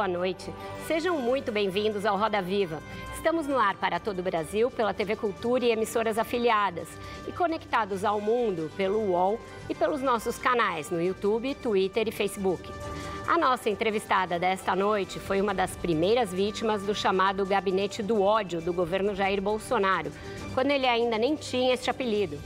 Boa noite. Sejam muito bem-vindos ao Roda Viva. Estamos no ar para todo o Brasil pela TV Cultura e emissoras afiliadas e conectados ao mundo pelo UOL e pelos nossos canais no YouTube, Twitter e Facebook. A nossa entrevistada desta noite foi uma das primeiras vítimas do chamado Gabinete do Ódio do governo Jair Bolsonaro, quando ele ainda nem tinha este apelido.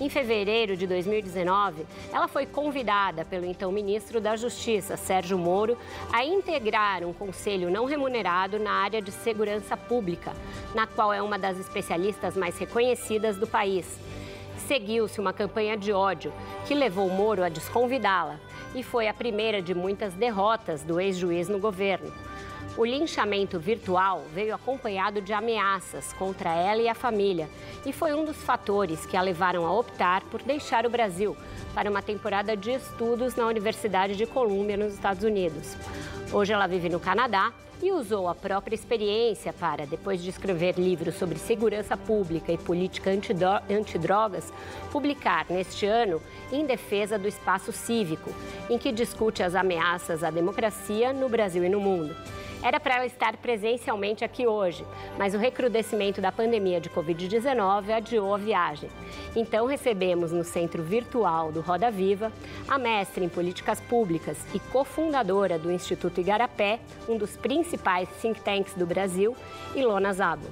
Em fevereiro de 2019, ela foi convidada pelo então ministro da Justiça, Sérgio Moro, a integrar um conselho não remunerado na área de segurança pública, na qual é uma das especialistas mais reconhecidas do país. Seguiu-se uma campanha de ódio que levou Moro a desconvidá-la e foi a primeira de muitas derrotas do ex-juiz no governo. O linchamento virtual veio acompanhado de ameaças contra ela e a família e foi um dos fatores que a levaram a optar por deixar o Brasil para uma temporada de estudos na Universidade de Colômbia, nos Estados Unidos. Hoje ela vive no Canadá e usou a própria experiência para, depois de escrever livros sobre segurança pública e política antidrogas, publicar neste ano Em Defesa do Espaço Cívico, em que discute as ameaças à democracia no Brasil e no mundo. Era para ela estar presencialmente aqui hoje, mas o recrudescimento da pandemia de Covid-19 adiou a viagem. Então recebemos no centro virtual do Roda Viva a mestre em políticas públicas e cofundadora do Instituto Igarapé, um dos principais think tanks do Brasil, Ilona Zabo.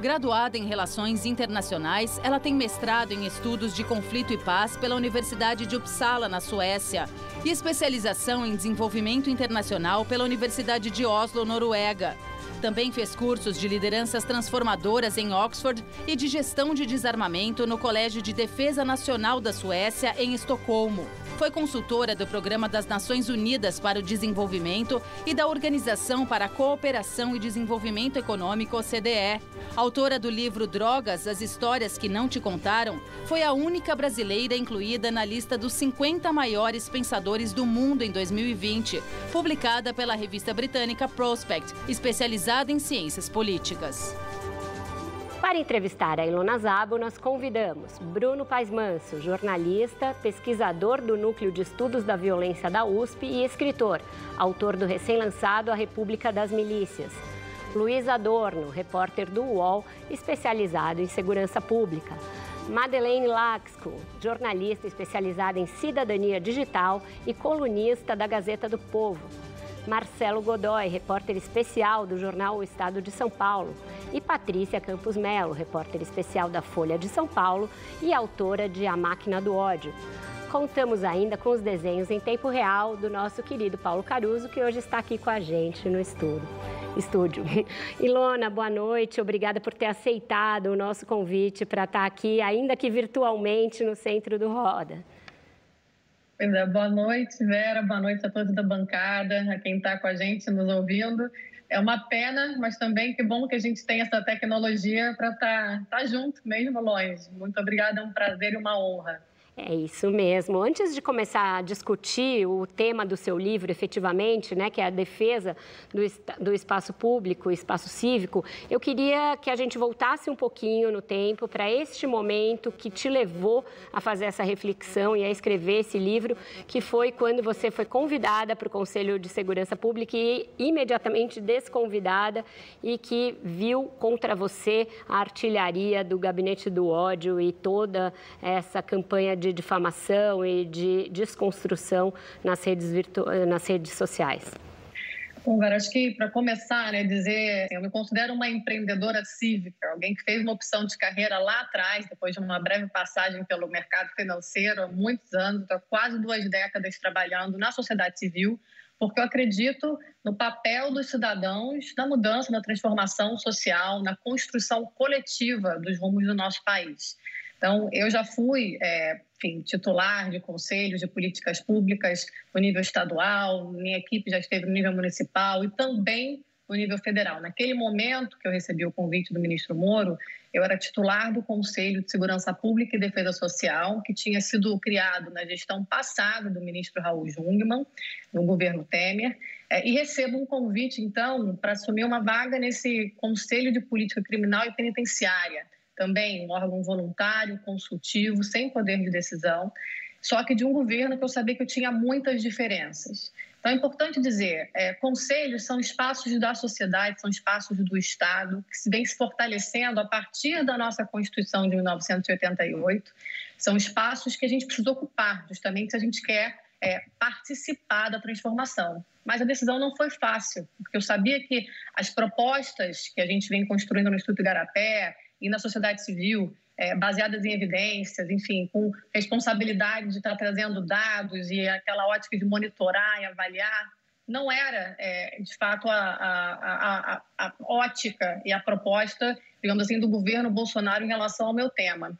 Graduada em Relações Internacionais, ela tem mestrado em Estudos de Conflito e Paz pela Universidade de Uppsala, na Suécia, e especialização em Desenvolvimento Internacional pela Universidade de Oslo, Noruega. Também fez cursos de lideranças transformadoras em Oxford e de gestão de desarmamento no Colégio de Defesa Nacional da Suécia, em Estocolmo. Foi consultora do Programa das Nações Unidas para o Desenvolvimento e da Organização para a Cooperação e Desenvolvimento Econômico, OCDE. Autora do livro Drogas, as histórias que não te contaram, foi a única brasileira incluída na lista dos 50 maiores pensadores do mundo em 2020, publicada pela revista britânica Prospect, especializada em ciências políticas. Para entrevistar a Ilona Zabo, nós convidamos Bruno Paes Manso, jornalista, pesquisador do Núcleo de Estudos da Violência da USP e escritor, autor do recém-lançado A República das Milícias. Luiz Adorno, repórter do UOL, especializado em segurança pública. Madeleine Laxco, jornalista especializada em cidadania digital e colunista da Gazeta do Povo. Marcelo Godoy, repórter especial do jornal O Estado de São Paulo, e Patrícia Campos Melo, repórter especial da Folha de São Paulo e autora de A Máquina do Ódio. Contamos ainda com os desenhos em tempo real do nosso querido Paulo Caruso, que hoje está aqui com a gente no estúdio. estúdio. Ilona, boa noite. Obrigada por ter aceitado o nosso convite para estar aqui, ainda que virtualmente, no centro do Roda. Pois é, boa noite, Vera, boa noite a todos da bancada, a quem está com a gente nos ouvindo. É uma pena, mas também que bom que a gente tem essa tecnologia para estar tá, tá junto, mesmo longe. Muito obrigada, é um prazer e uma honra. É isso mesmo. Antes de começar a discutir o tema do seu livro, efetivamente, né, que é a defesa do, do espaço público, espaço cívico, eu queria que a gente voltasse um pouquinho no tempo para este momento que te levou a fazer essa reflexão e a escrever esse livro, que foi quando você foi convidada para o Conselho de Segurança Pública e imediatamente desconvidada e que viu contra você a artilharia do Gabinete do Ódio e toda essa campanha de difamação e de desconstrução nas redes, virtu... nas redes sociais? Bom, acho que para começar, né, dizer, eu me considero uma empreendedora cívica, alguém que fez uma opção de carreira lá atrás, depois de uma breve passagem pelo mercado financeiro há muitos anos, há quase duas décadas trabalhando na sociedade civil, porque eu acredito no papel dos cidadãos na mudança, na transformação social, na construção coletiva dos rumos do nosso país. Então, eu já fui, é, enfim, titular de conselhos de políticas públicas no nível estadual, minha equipe já esteve no nível municipal e também no nível federal. Naquele momento que eu recebi o convite do ministro Moro, eu era titular do Conselho de Segurança Pública e Defesa Social, que tinha sido criado na gestão passada do ministro Raul Jungmann, no governo Temer, é, e recebo um convite, então, para assumir uma vaga nesse Conselho de Política Criminal e Penitenciária, também um órgão voluntário, consultivo, sem poder de decisão, só que de um governo que eu sabia que eu tinha muitas diferenças. Então, é importante dizer, é, conselhos são espaços da sociedade, são espaços do Estado, que se vem se fortalecendo a partir da nossa Constituição de 1988. São espaços que a gente precisa ocupar, justamente se a gente quer é, participar da transformação. Mas a decisão não foi fácil, porque eu sabia que as propostas que a gente vem construindo no Instituto Igarapé e na sociedade civil, é, baseadas em evidências, enfim, com responsabilidade de estar trazendo dados e aquela ótica de monitorar e avaliar, não era, é, de fato, a, a, a, a, ótica e a proposta, digamos assim, do governo Bolsonaro em relação ao meu tema.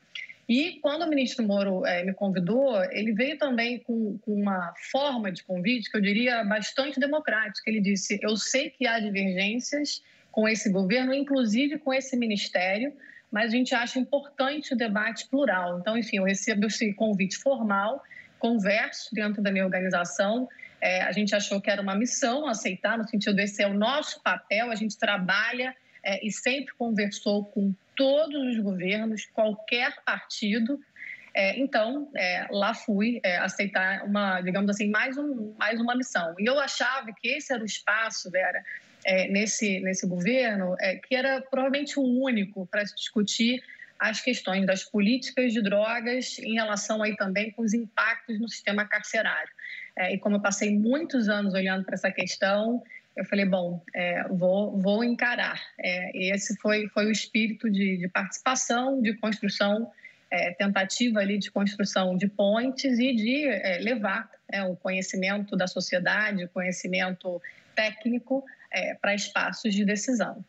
E quando o ministro Moro é, me convidou, ele veio também com, com, uma forma de convite que eu diria bastante democrática. Ele disse: Eu sei que há divergências com esse governo, inclusive com esse ministério, mas a gente acha importante o debate plural. Então, enfim, eu recebo esse convite formal, converso dentro da minha organização. É, a gente achou que era uma missão aceitar, no sentido esse é o nosso papel, a gente trabalha é, e sempre conversou com todos os governos, qualquer partido. É, então, é, lá fui é, aceitar uma, digamos assim, mais, um, mais uma missão. E eu achava que esse era o espaço, Vera, é, nesse, nesse governo, é, que era provavelmente o único para discutir as questões das políticas de drogas em relação aí também com os impactos no sistema carcerário. É, e como eu passei muitos anos olhando para essa questão, eu falei, bom, é, vou, vou encarar. É, esse foi, foi o espírito de, de participação, de construção, é, tentativa ali de construção de pontes e de levar o conhecimento da sociedade, o conhecimento técnico é, para espaços de decisão.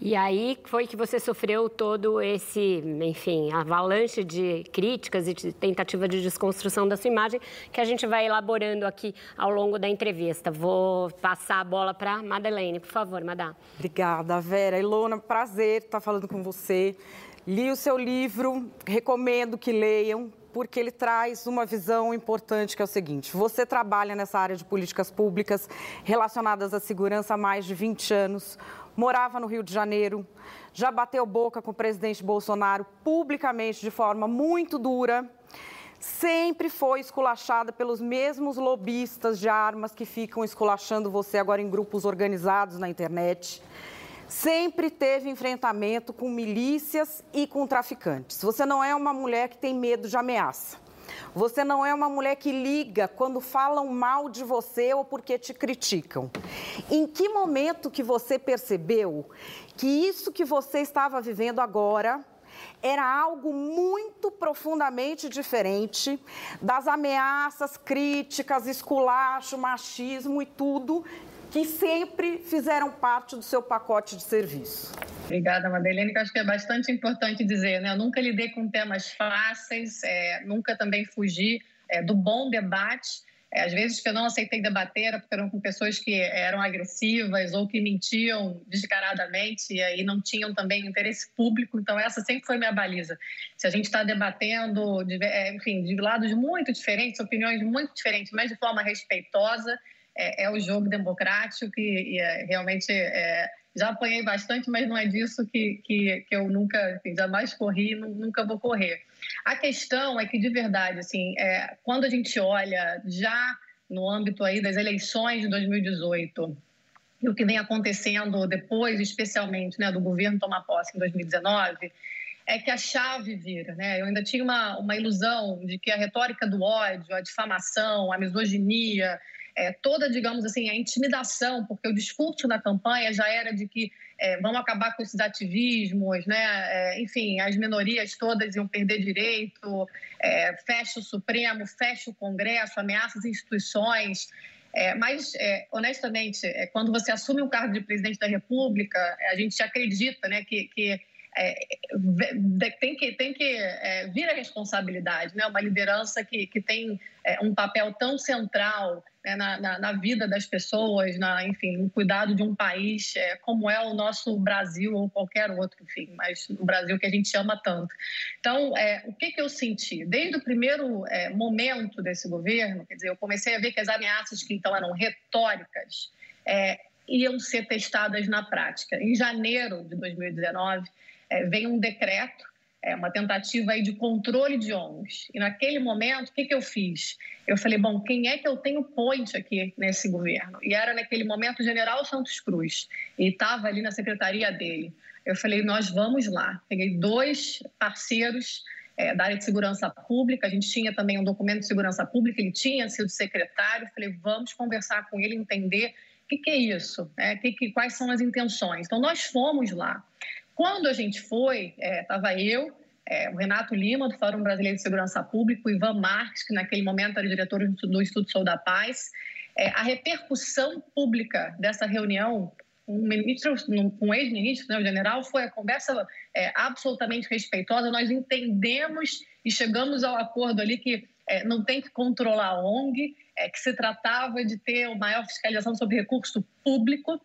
E aí foi que você sofreu todo esse, enfim, avalanche de críticas e de tentativa de desconstrução da sua imagem que a gente vai elaborando aqui ao longo da entrevista. Vou passar a bola para Madeleine, por favor, Madá. Obrigada, Vera. Ilona, prazer estar falando com você. Li o seu livro, recomendo que leiam, porque ele traz uma visão importante que é o seguinte: você trabalha nessa área de políticas públicas relacionadas à segurança há mais de 20 anos, morava no Rio de Janeiro, já bateu boca com o presidente Bolsonaro publicamente de forma muito dura. Sempre foi esculachada pelos mesmos lobistas de armas que ficam esculachando você agora em grupos organizados na internet sempre teve enfrentamento com milícias e com traficantes. Você não é uma mulher que tem medo de ameaça. Você não é uma mulher que liga quando falam mal de você ou porque te criticam. Em que momento que você percebeu que isso que você estava vivendo agora era algo muito profundamente diferente das ameaças, críticas, esculacho, machismo e tudo que sempre fizeram parte do seu pacote de serviço. Obrigada, Madeleine, que acho que é bastante importante dizer, né? Eu nunca lidei com temas fáceis, é, nunca também fugi é, do bom debate. É, às vezes que eu não aceitei debater era porque eram com pessoas que eram agressivas ou que mentiam descaradamente e aí não tinham também interesse público. Então essa sempre foi minha baliza. Se a gente está debatendo, de, é, enfim, de lados muito diferentes, opiniões muito diferentes, mas de forma respeitosa, é, é o jogo democrático e, e é, realmente é, já apanhei bastante, mas não é disso que, que, que eu nunca, enfim, jamais corri, nunca vou correr. A questão é que, de verdade, assim, é, quando a gente olha já no âmbito aí das eleições de 2018 e o que vem acontecendo depois, especialmente né, do governo tomar posse em 2019, é que a chave vira. Né? Eu ainda tinha uma, uma ilusão de que a retórica do ódio, a difamação, a misoginia, é, toda, digamos assim, a intimidação, porque o discurso na campanha já era de que é, vamos acabar com esses ativismos, né? É, enfim, as minorias todas iam perder direito, é, fecha o Supremo, fecha o Congresso, ameaça as instituições. É, mas, é, honestamente, é, quando você assume o cargo de presidente da República, a gente acredita né, que, que é, tem que, tem que é, vir a responsabilidade, né? uma liderança que, que tem um papel tão central né, na, na, na, vida das pessoas, na, enfim, no cuidado de um país é, como é o nosso Brasil ou qualquer outro, enfim, mas o Brasil que a gente ama tanto. Então, é, o que, que eu senti? Desde o primeiro é, momento desse governo, quer dizer, eu comecei a ver que as ameaças que então eram retóricas é, iam ser testadas na prática. Em janeiro de 2019, é, vem um decreto é uma tentativa aí de controle de ONGs. E naquele momento, o que, que eu fiz? Eu falei, bom, quem é que eu tenho ponte aqui nesse governo? E era naquele momento o general Santos Cruz, e estava ali na secretaria dele. Eu falei, nós vamos lá. Peguei dois parceiros é, da área de segurança pública, a gente tinha também um documento de segurança pública, ele tinha sido secretário, falei, vamos conversar com ele, entender o que, que é isso, né? que, que, quais são as intenções. Então, nós fomos lá. Quando a gente foi, estava é, eu, é, o Renato Lima, do Fórum Brasileiro de Segurança Pública, o Ivan Marques, que naquele momento era diretor do Instituto Sou da Paz. É, a repercussão pública dessa reunião um ministro, um ex-ministro, né, o general, foi a conversa é, absolutamente respeitosa. Nós entendemos e chegamos ao acordo ali que é, não tem que controlar a ONG, é, que se tratava de ter uma maior fiscalização sobre recurso público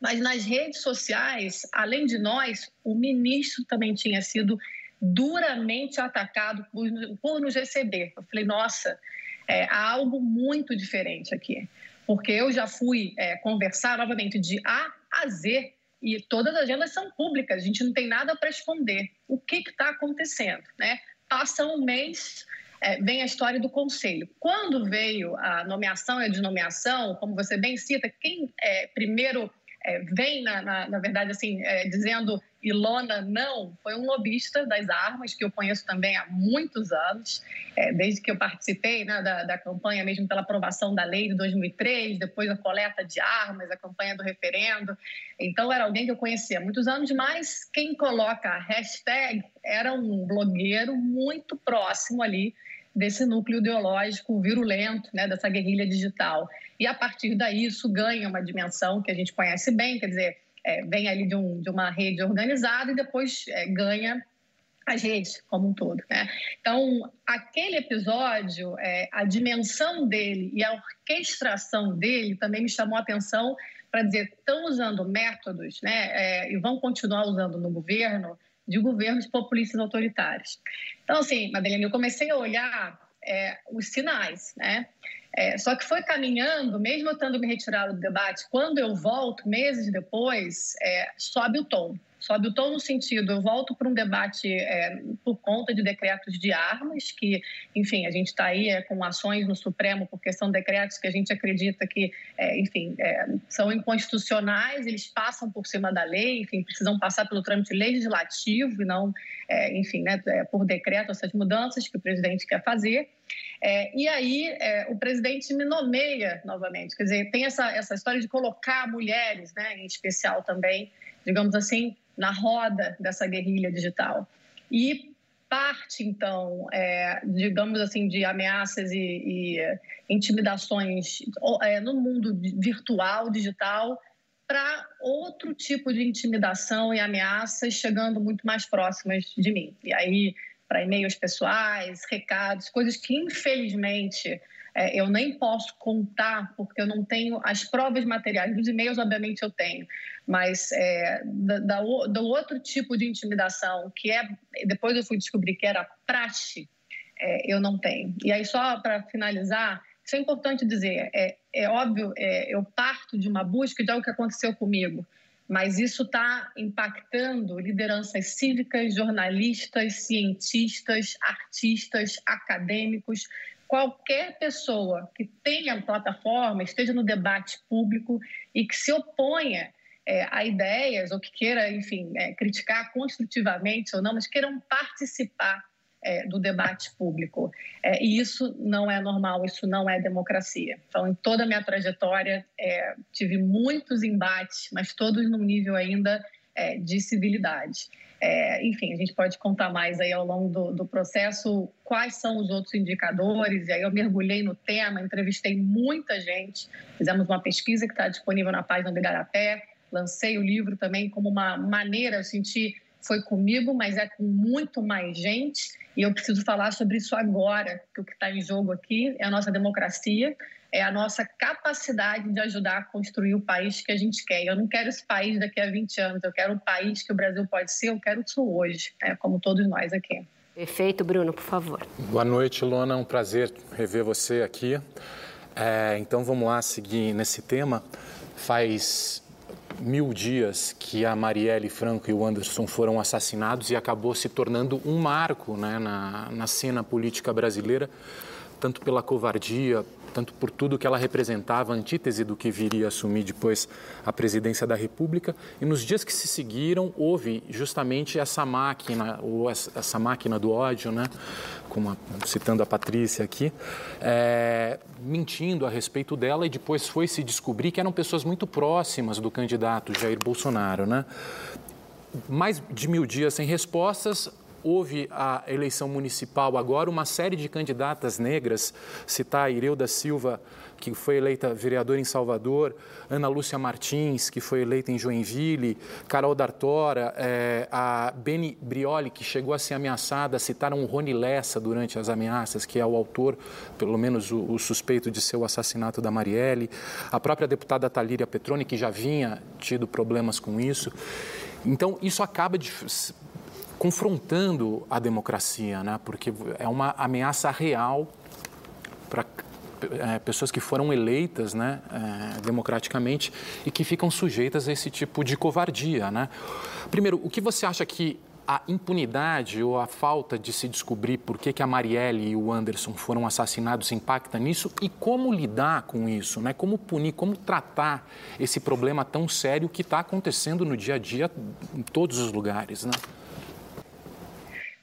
mas nas redes sociais, além de nós, o ministro também tinha sido duramente atacado por, por nos receber. Eu falei, nossa, é, há algo muito diferente aqui. Porque eu já fui é, conversar novamente de A a Z e todas as agendas são públicas, a gente não tem nada para esconder. O que está acontecendo? Né? Passa um mês, é, vem a história do conselho. Quando veio a nomeação e a desnomeação, como você bem cita, quem é, primeiro é, vem, na, na, na, verdade, assim, é, dizendo Ilona não, foi um lobista das armas, que eu conheço também há muitos anos, é, desde que eu participei né, da, da, campanha mesmo pela aprovação da lei de 2003, depois a coleta de armas, a campanha do referendo. Então, era alguém que eu conhecia há muitos anos, mas quem coloca a hashtag era um blogueiro muito próximo ali desse núcleo ideológico virulento, né, dessa guerrilha digital. E a partir daí isso ganha uma dimensão que a gente conhece bem, quer dizer, é, vem ali de, um, de, uma rede organizada e depois é, ganha as redes como um todo. Né? Então, aquele episódio, é, a dimensão dele e a orquestração dele também me chamou a atenção para dizer, estão usando métodos, né, é, e vão continuar usando no governo, de governos populistas autoritários. Então, assim, Madeleine, eu comecei a olhar é, os sinais, né? É, só que foi caminhando, mesmo eu tendo me retirado do debate, quando eu volto, meses depois, é, sobe o tom sobe o tom no sentido, eu volto para um debate é, por conta de decretos de armas, que, enfim, a gente está aí é, com ações no Supremo porque são decretos que a gente acredita que, é, enfim, é, são inconstitucionais, eles passam por cima da lei, enfim, precisam passar pelo trâmite legislativo e não, é, enfim, né, é, por decreto, essas mudanças que o presidente quer fazer. e aí o presidente me nomeia novamente, quer dizer, tem essa, essa história de colocar mulheres, né, em especial também, digamos assim, na roda dessa guerrilha digital. E parte, então, é, digamos assim, de ameaças e, e intimidações é, no mundo virtual, digital, para outro tipo de intimidação e ameaças chegando muito mais próximas de mim. E aí, para e-mails pessoais, recados, coisas que, infelizmente, é, eu nem posso contar, porque eu não tenho as provas materiais. Dos e-mails, obviamente, eu tenho, mas é, da, da, do outro tipo de intimidação, que é, depois eu fui descobrir que era praxe, é, eu não tenho. E aí, só para finalizar, isso é importante dizer, é, é óbvio, é, eu parto de uma busca de algo que aconteceu comigo, mas isso está impactando lideranças cívicas, jornalistas, cientistas, artistas, acadêmicos, qualquer pessoa que tenha plataforma, esteja no debate público e que se oponha é, a ideias ou que queira, enfim, é, criticar construtivamente ou não, mas queiram participar é, do debate público. É, e isso não é normal, isso não é democracia. Então, em toda a minha trajetória, é, tive muitos embates, mas todos num nível ainda é, de civilidade. É, enfim, a gente pode contar mais aí ao longo do, do, processo quais são os outros indicadores. E aí eu mergulhei no tema, entrevistei muita gente, fizemos uma pesquisa que está disponível na página do Igarapé, lancei o livro também como uma maneira, eu senti, foi comigo, mas é com muito mais gente. E eu preciso falar sobre isso agora, que o que está em jogo aqui é a nossa democracia. É a nossa capacidade de ajudar a construir o país que a gente quer. Eu não quero esse país daqui a 20 anos, eu quero o país que o Brasil pode ser, eu quero isso hoje, né? como todos nós aqui. Perfeito, Bruno, por favor. Boa noite, Lona. É um prazer rever você aqui. É, então vamos lá seguir nesse tema. Faz mil dias que a Marielle Franco e o Anderson foram assassinados e acabou se tornando um marco né, na, na cena política brasileira, tanto pela covardia, tanto por tudo que ela representava, antítese do que viria a assumir depois a presidência da República. E nos dias que se seguiram, houve justamente essa máquina, ou essa máquina do ódio, né? como a, citando a Patrícia aqui, é, mentindo a respeito dela e depois foi se descobrir que eram pessoas muito próximas do candidato Jair Bolsonaro. Né? Mais de mil dias sem respostas, houve a eleição municipal agora, uma série de candidatas negras, citar a Ireu da Silva, que foi eleita vereadora em Salvador, Ana Lúcia Martins, que foi eleita em Joinville, Carol D'Artora, é, a Beni Brioli, que chegou a ser ameaçada, citaram o Rony Lessa durante as ameaças, que é o autor, pelo menos o, o suspeito de ser o assassinato da Marielle, a própria deputada Talíria Petroni, que já vinha tido problemas com isso. Então, isso acaba de confrontando a democracia, né? porque é uma ameaça real para é, pessoas que foram eleitas né, é, democraticamente e que ficam sujeitas a esse tipo de covardia. Né? Primeiro, o que você acha que a impunidade ou a falta de se descobrir por que, que a Marielle e o Anderson foram assassinados impacta nisso e como lidar com isso, né? como punir, como tratar esse problema tão sério que está acontecendo no dia a dia em todos os lugares. Né?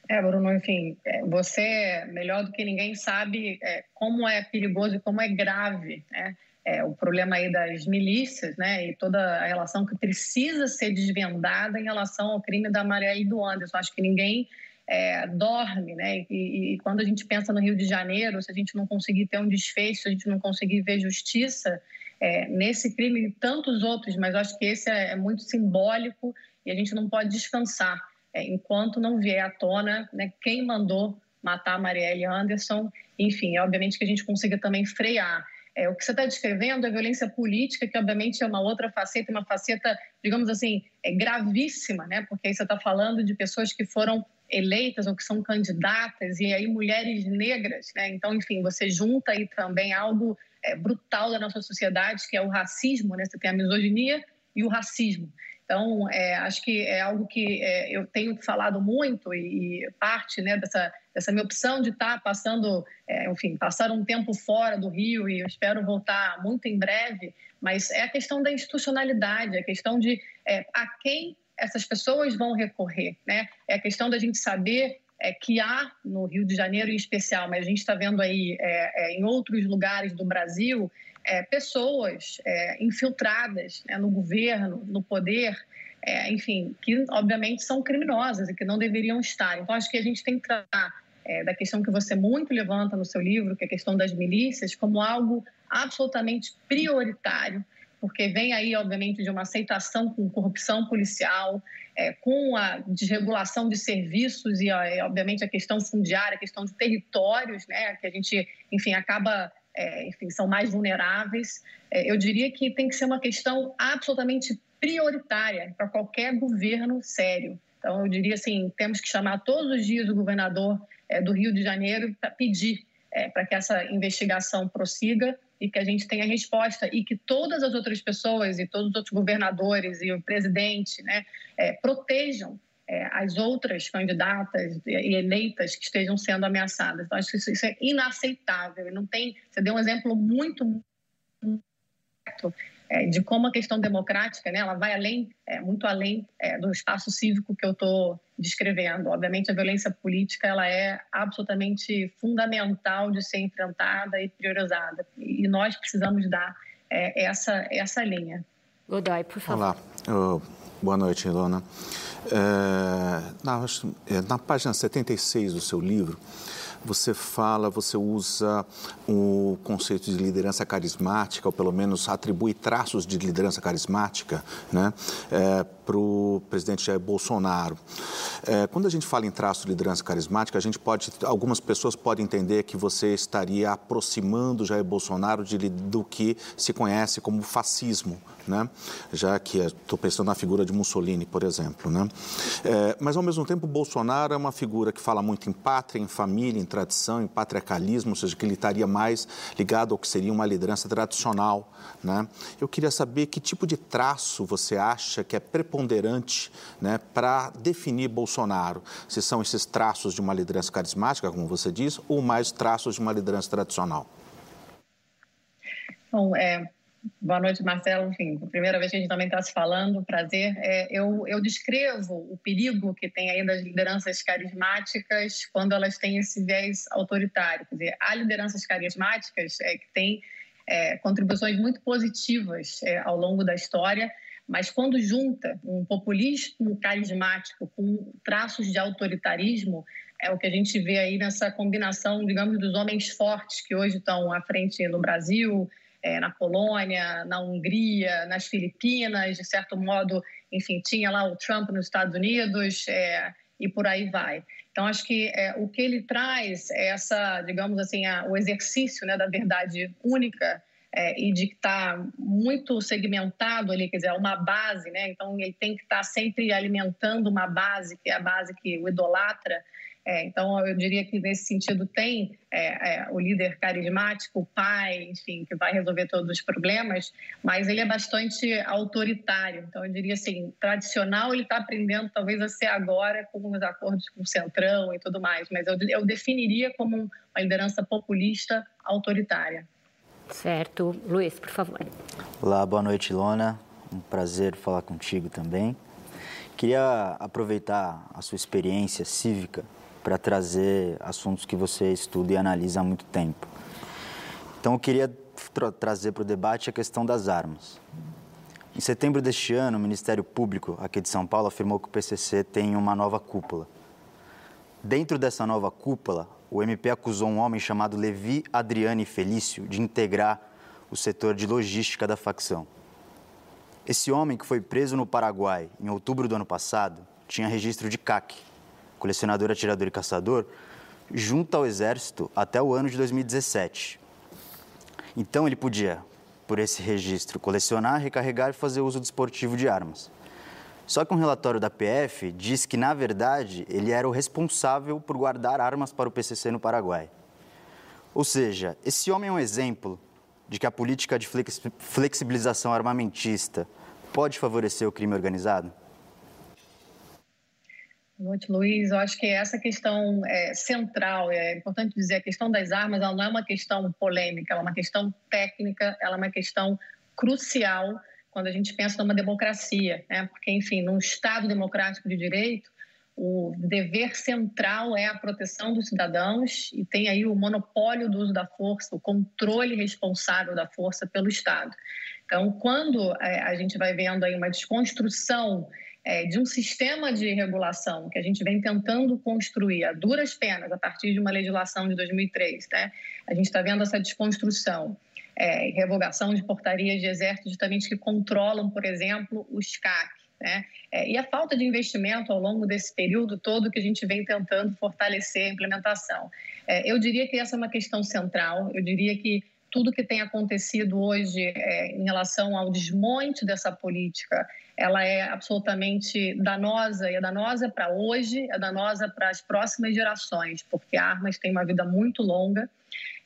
É, Bruno, enfim, é, você, melhor do que ninguém, sabe é, como é perigoso e como é grave né? é, o problema aí das milícias né? e toda a relação que precisa ser desvendada em relação ao crime da Maria e do Anderson. Acho que ninguém é, dorme, né? E, e, quando a gente pensa no Rio de Janeiro, se a gente não conseguir ter um desfecho, se a gente não conseguir ver justiça é, nesse crime e tantos outros, mas acho que esse é, é muito simbólico e a gente não pode descansar é, enquanto não vier à tona né, quem mandou matar a Marielle Anderson. Enfim, é obviamente que a gente consiga também frear. É, o que você está descrevendo é violência política, que obviamente é uma outra faceta, uma faceta, digamos assim, é gravíssima, né? Porque aí você está falando de pessoas que foram eleitas ou que são candidatas, e aí mulheres negras, né? Então, enfim, você junta aí também algo é, brutal da nossa sociedade, que é o racismo, né? Você tem a misoginia e o racismo. Então, é, acho que é algo que é, eu tenho falado muito e, e parte né, dessa, dessa minha opção de estar tá passando, é, enfim, passar um tempo fora do Rio e eu espero voltar muito em breve, mas é a questão da institucionalidade, é a questão de é, a quem essas pessoas vão recorrer, né? É a questão da gente saber é, que há no Rio de Janeiro em especial, mas a gente está vendo aí é, é, em outros lugares do Brasil é, pessoas é, infiltradas né, no governo, no poder, é, enfim, que obviamente são criminosas e que não deveriam estar. Então, acho que a gente tem que tratar é, da questão que você muito levanta no seu livro, que é a questão das milícias, como algo absolutamente prioritário, porque vem aí, obviamente, de uma aceitação com corrupção policial, é, com a desregulação de serviços e, obviamente, a questão fundiária, a questão de territórios, né, que a gente, enfim, acaba é, enfim, são mais vulneráveis. É, eu diria que tem que ser uma questão absolutamente prioritária para qualquer governo sério. Então, eu diria assim, temos que chamar todos os dias o governador é, do Rio de Janeiro para pedir é, para que essa investigação prossiga e que a gente tenha resposta e que todas as outras pessoas e todos os outros governadores e o presidente né, é, protejam é, as outras candidatas e eleitas que estejam sendo ameaçadas. Então, acho que isso, isso é inaceitável. Não tem, você deu um exemplo muito, muito é, de como a questão democrática, né, ela vai além, é, muito além é, do espaço cívico que eu estou descrevendo. Obviamente, a violência política ela é absolutamente fundamental de ser enfrentada e priorizada. E nós precisamos dar é, essa essa linha. Godoy, por favor. Olá, boa noite, Ilona. É, na, é, na página 76 do seu livro, você fala, você usa o conceito de liderança carismática, ou pelo menos atribui traços de liderança carismática, né? É, para o presidente Jair Bolsonaro. É, quando a gente fala em traço de liderança carismática, a gente pode, algumas pessoas podem entender que você estaria aproximando Jair Bolsonaro de, do que se conhece como fascismo, né? Já que estou pensando na figura de Mussolini, por exemplo, né? É, mas ao mesmo tempo, Bolsonaro é uma figura que fala muito em pátria, em família, em tradição, em patriarcalismo, ou seja, que ele estaria mais ligado ao que seria uma liderança tradicional, né? Eu queria saber que tipo de traço você acha que é preponderante né, para definir Bolsonaro? Se são esses traços de uma liderança carismática, como você diz, ou mais traços de uma liderança tradicional? Bom, é, boa noite, Marcelo. Enfim, primeira vez que a gente também está se falando, prazer. É, eu, eu descrevo o perigo que tem aí das lideranças carismáticas quando elas têm esse viés autoritário. Quer dizer, há lideranças carismáticas é, que têm é, contribuições muito positivas é, ao longo da história, mas quando junta um populismo carismático com traços de autoritarismo, é o que a gente vê aí nessa combinação, digamos, dos homens fortes que hoje estão à frente no Brasil, é, na Polônia, na Hungria, nas Filipinas, de certo modo, enfim, tinha lá o Trump nos Estados Unidos é, e por aí vai. Então, acho que é, o que ele traz é essa, digamos assim, a, o exercício né, da verdade única é, e de estar tá muito segmentado ali, quer dizer, uma base, né? Então, ele tem que estar tá sempre alimentando uma base, que é a base que o idolatra, é, então, eu diria que nesse sentido tem é, é, o líder carismático, o pai, enfim, que vai resolver todos os problemas, mas ele é bastante autoritário. Então, eu diria assim, tradicional ele está aprendendo talvez a ser agora com os acordos com o Centrão e tudo mais, mas eu, eu definiria como uma liderança populista autoritária. Certo. Luiz, por favor. Olá, boa noite, Lona. Um prazer falar contigo também. Queria aproveitar a sua experiência cívica para trazer assuntos que você estuda e analisa há muito tempo. Então, eu queria tra trazer para o debate a questão das armas. Em setembro deste ano, o Ministério Público aqui de São Paulo afirmou que o PCC tem uma nova cúpula. Dentro dessa nova cúpula, o MP acusou um homem chamado Levi Adriane Felício de integrar o setor de logística da facção. Esse homem, que foi preso no Paraguai em outubro do ano passado, tinha registro de CAC, colecionador, atirador e caçador, junto ao Exército até o ano de 2017. Então ele podia, por esse registro, colecionar, recarregar e fazer uso desportivo de armas. Só que um relatório da PF diz que, na verdade, ele era o responsável por guardar armas para o PCC no Paraguai. Ou seja, esse homem é um exemplo de que a política de flexibilização armamentista pode favorecer o crime organizado? Boa noite, Luiz. Eu acho que essa questão é central, é importante dizer, a questão das armas ela não é uma questão polêmica, ela é uma questão técnica, ela é uma questão crucial quando a gente pensa numa democracia, né? porque, enfim, num Estado democrático de direito, o dever central é a proteção dos cidadãos e tem aí o monopólio do uso da força, o controle responsável da força pelo Estado. Então, quando é, a gente vai vendo aí uma desconstrução é, de um sistema de regulação que a gente vem tentando construir a duras penas a partir de uma legislação de 2003, né? A gente está vendo essa desconstrução, é, revogação de portarias de exército justamente que controlam, por exemplo, os CAC, né? É, e a falta de investimento ao longo desse período todo que a gente vem tentando fortalecer a implementação. É, eu diria que essa é uma questão central, eu diria que tudo que tem acontecido hoje é, em relação ao desmonte dessa política, ela é absolutamente danosa, e é danosa para hoje, é danosa para as próximas gerações, porque armas têm uma vida muito longa,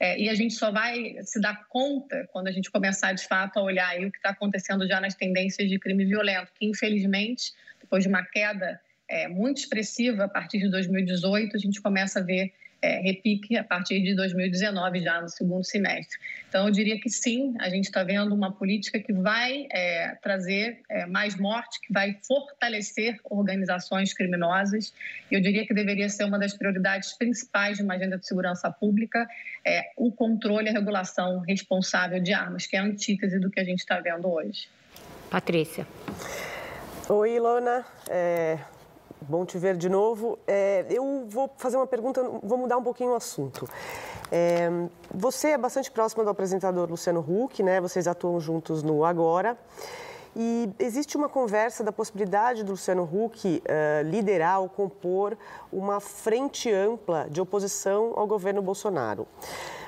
é, e a gente só vai se dar conta quando a gente começar, de fato, a olhar o que está acontecendo já nas tendências de crime violento, que, infelizmente, depois de uma queda é, muito expressiva a partir de 2018, a gente começa a ver é, repique a partir de 2019, já no segundo semestre. Então, eu diria que sim, a gente está vendo uma política que vai é, trazer é, mais morte, que vai fortalecer organizações criminosas. E eu diria que deveria ser uma das prioridades principais de uma agenda de segurança pública é, o controle e a regulação responsável de armas, que é a antítese do que a gente está vendo hoje. Patrícia. Oi, Ilona. Bom te ver de novo. É, eu vou fazer uma pergunta, vou mudar um pouquinho o assunto. É, você é bastante próximo do apresentador Luciano Huck, né? Vocês atuam juntos no Agora. E existe uma conversa da possibilidade do Luciano Huck uh, liderar ou compor uma frente ampla de oposição ao governo Bolsonaro.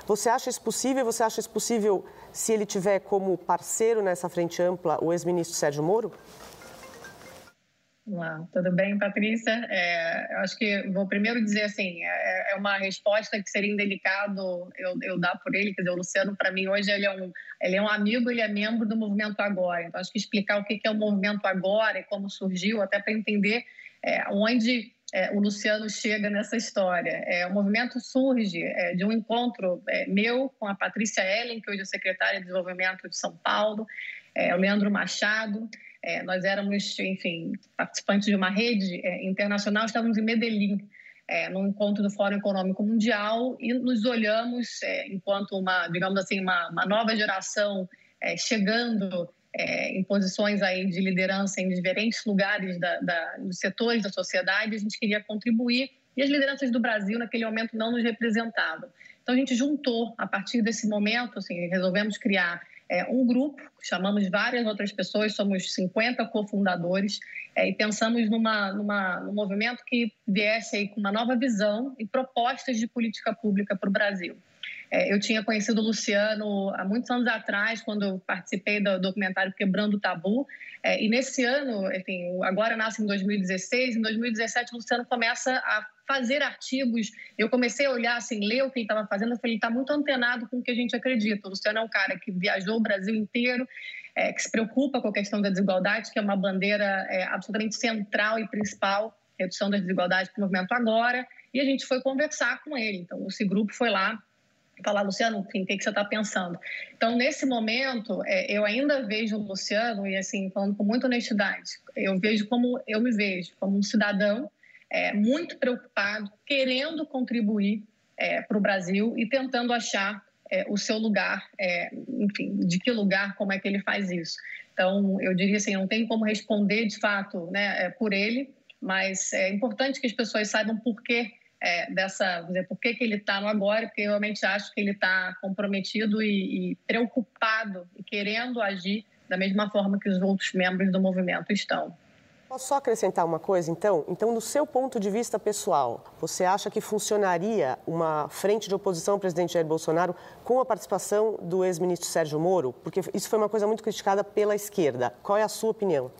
Você acha isso possível? Você acha isso possível se ele tiver como parceiro nessa frente ampla o ex-ministro Sérgio Moro? Olá, tudo bem, Patrícia? É, acho que vou primeiro dizer assim, é, é, uma resposta que seria indelicado eu, eu dar por ele, quer dizer, o Luciano, para mim, hoje ele é, um, ele é um amigo, ele é membro do Movimento Agora, então acho que explicar o que é o Movimento Agora e como surgiu, até para entender é, onde é, o Luciano chega nessa história. É, o movimento surge é, de um encontro meu com a Patrícia Ellen, que hoje é secretária de Desenvolvimento de São Paulo, o Leandro Machado, é, nós éramos, enfim, participantes de uma rede é, internacional, estávamos em Medellín, é, no encontro do Fórum Econômico Mundial e nos olhamos é, enquanto uma, digamos assim, uma, uma nova geração é, chegando é, em posições aí de liderança em diferentes lugares da, da, dos setores da sociedade, a gente queria contribuir e as lideranças do Brasil naquele momento não nos representavam. Então a gente juntou a partir desse momento, assim, resolvemos criar é, um grupo, chamamos várias outras pessoas, somos 50 cofundadores, é, e pensamos numa, numa, num movimento que viesse aí com uma nova visão e propostas de política pública para o Brasil. É, eu tinha conhecido o Luciano há muitos anos atrás, quando eu participei do documentário Quebrando o Tabu. É, e nesse ano, enfim, agora nasce em 2016, em 2017 o Luciano começa a fazer artigos. Eu comecei a olhar, assim, ler o que ele estava fazendo. Eu falei, ele está muito antenado com o que a gente acredita. O Luciano é um cara que viajou o Brasil inteiro, é, que se preocupa com a questão da desigualdade, que é uma bandeira é, absolutamente central e principal, redução das desigualdades para o movimento agora. E a gente foi conversar com ele. Então, esse grupo foi lá falar, Luciano, o que, que você está pensando? Então, nesse momento, é, eu ainda vejo o Luciano, e assim, falando com muita honestidade, eu vejo como eu me vejo, como um cidadão é, muito preocupado, querendo contribuir é, para o Brasil e tentando achar é, o seu lugar, é, enfim, de que lugar, como é que ele faz isso. Então, eu diria assim, não tem como responder de fato né, é, por ele, mas é importante que as pessoas saibam por que é, dessa, dizer, por que, que ele está no agora, porque eu realmente acho que ele está comprometido e, e, preocupado e querendo agir da mesma forma que os outros membros do movimento estão. Posso só acrescentar uma coisa, então? Então, do seu ponto de vista pessoal, você acha que funcionaria uma frente de oposição ao presidente Jair Bolsonaro com a participação do ex-ministro Sérgio Moro? Porque isso foi uma coisa muito criticada pela esquerda. Qual é a sua opinião?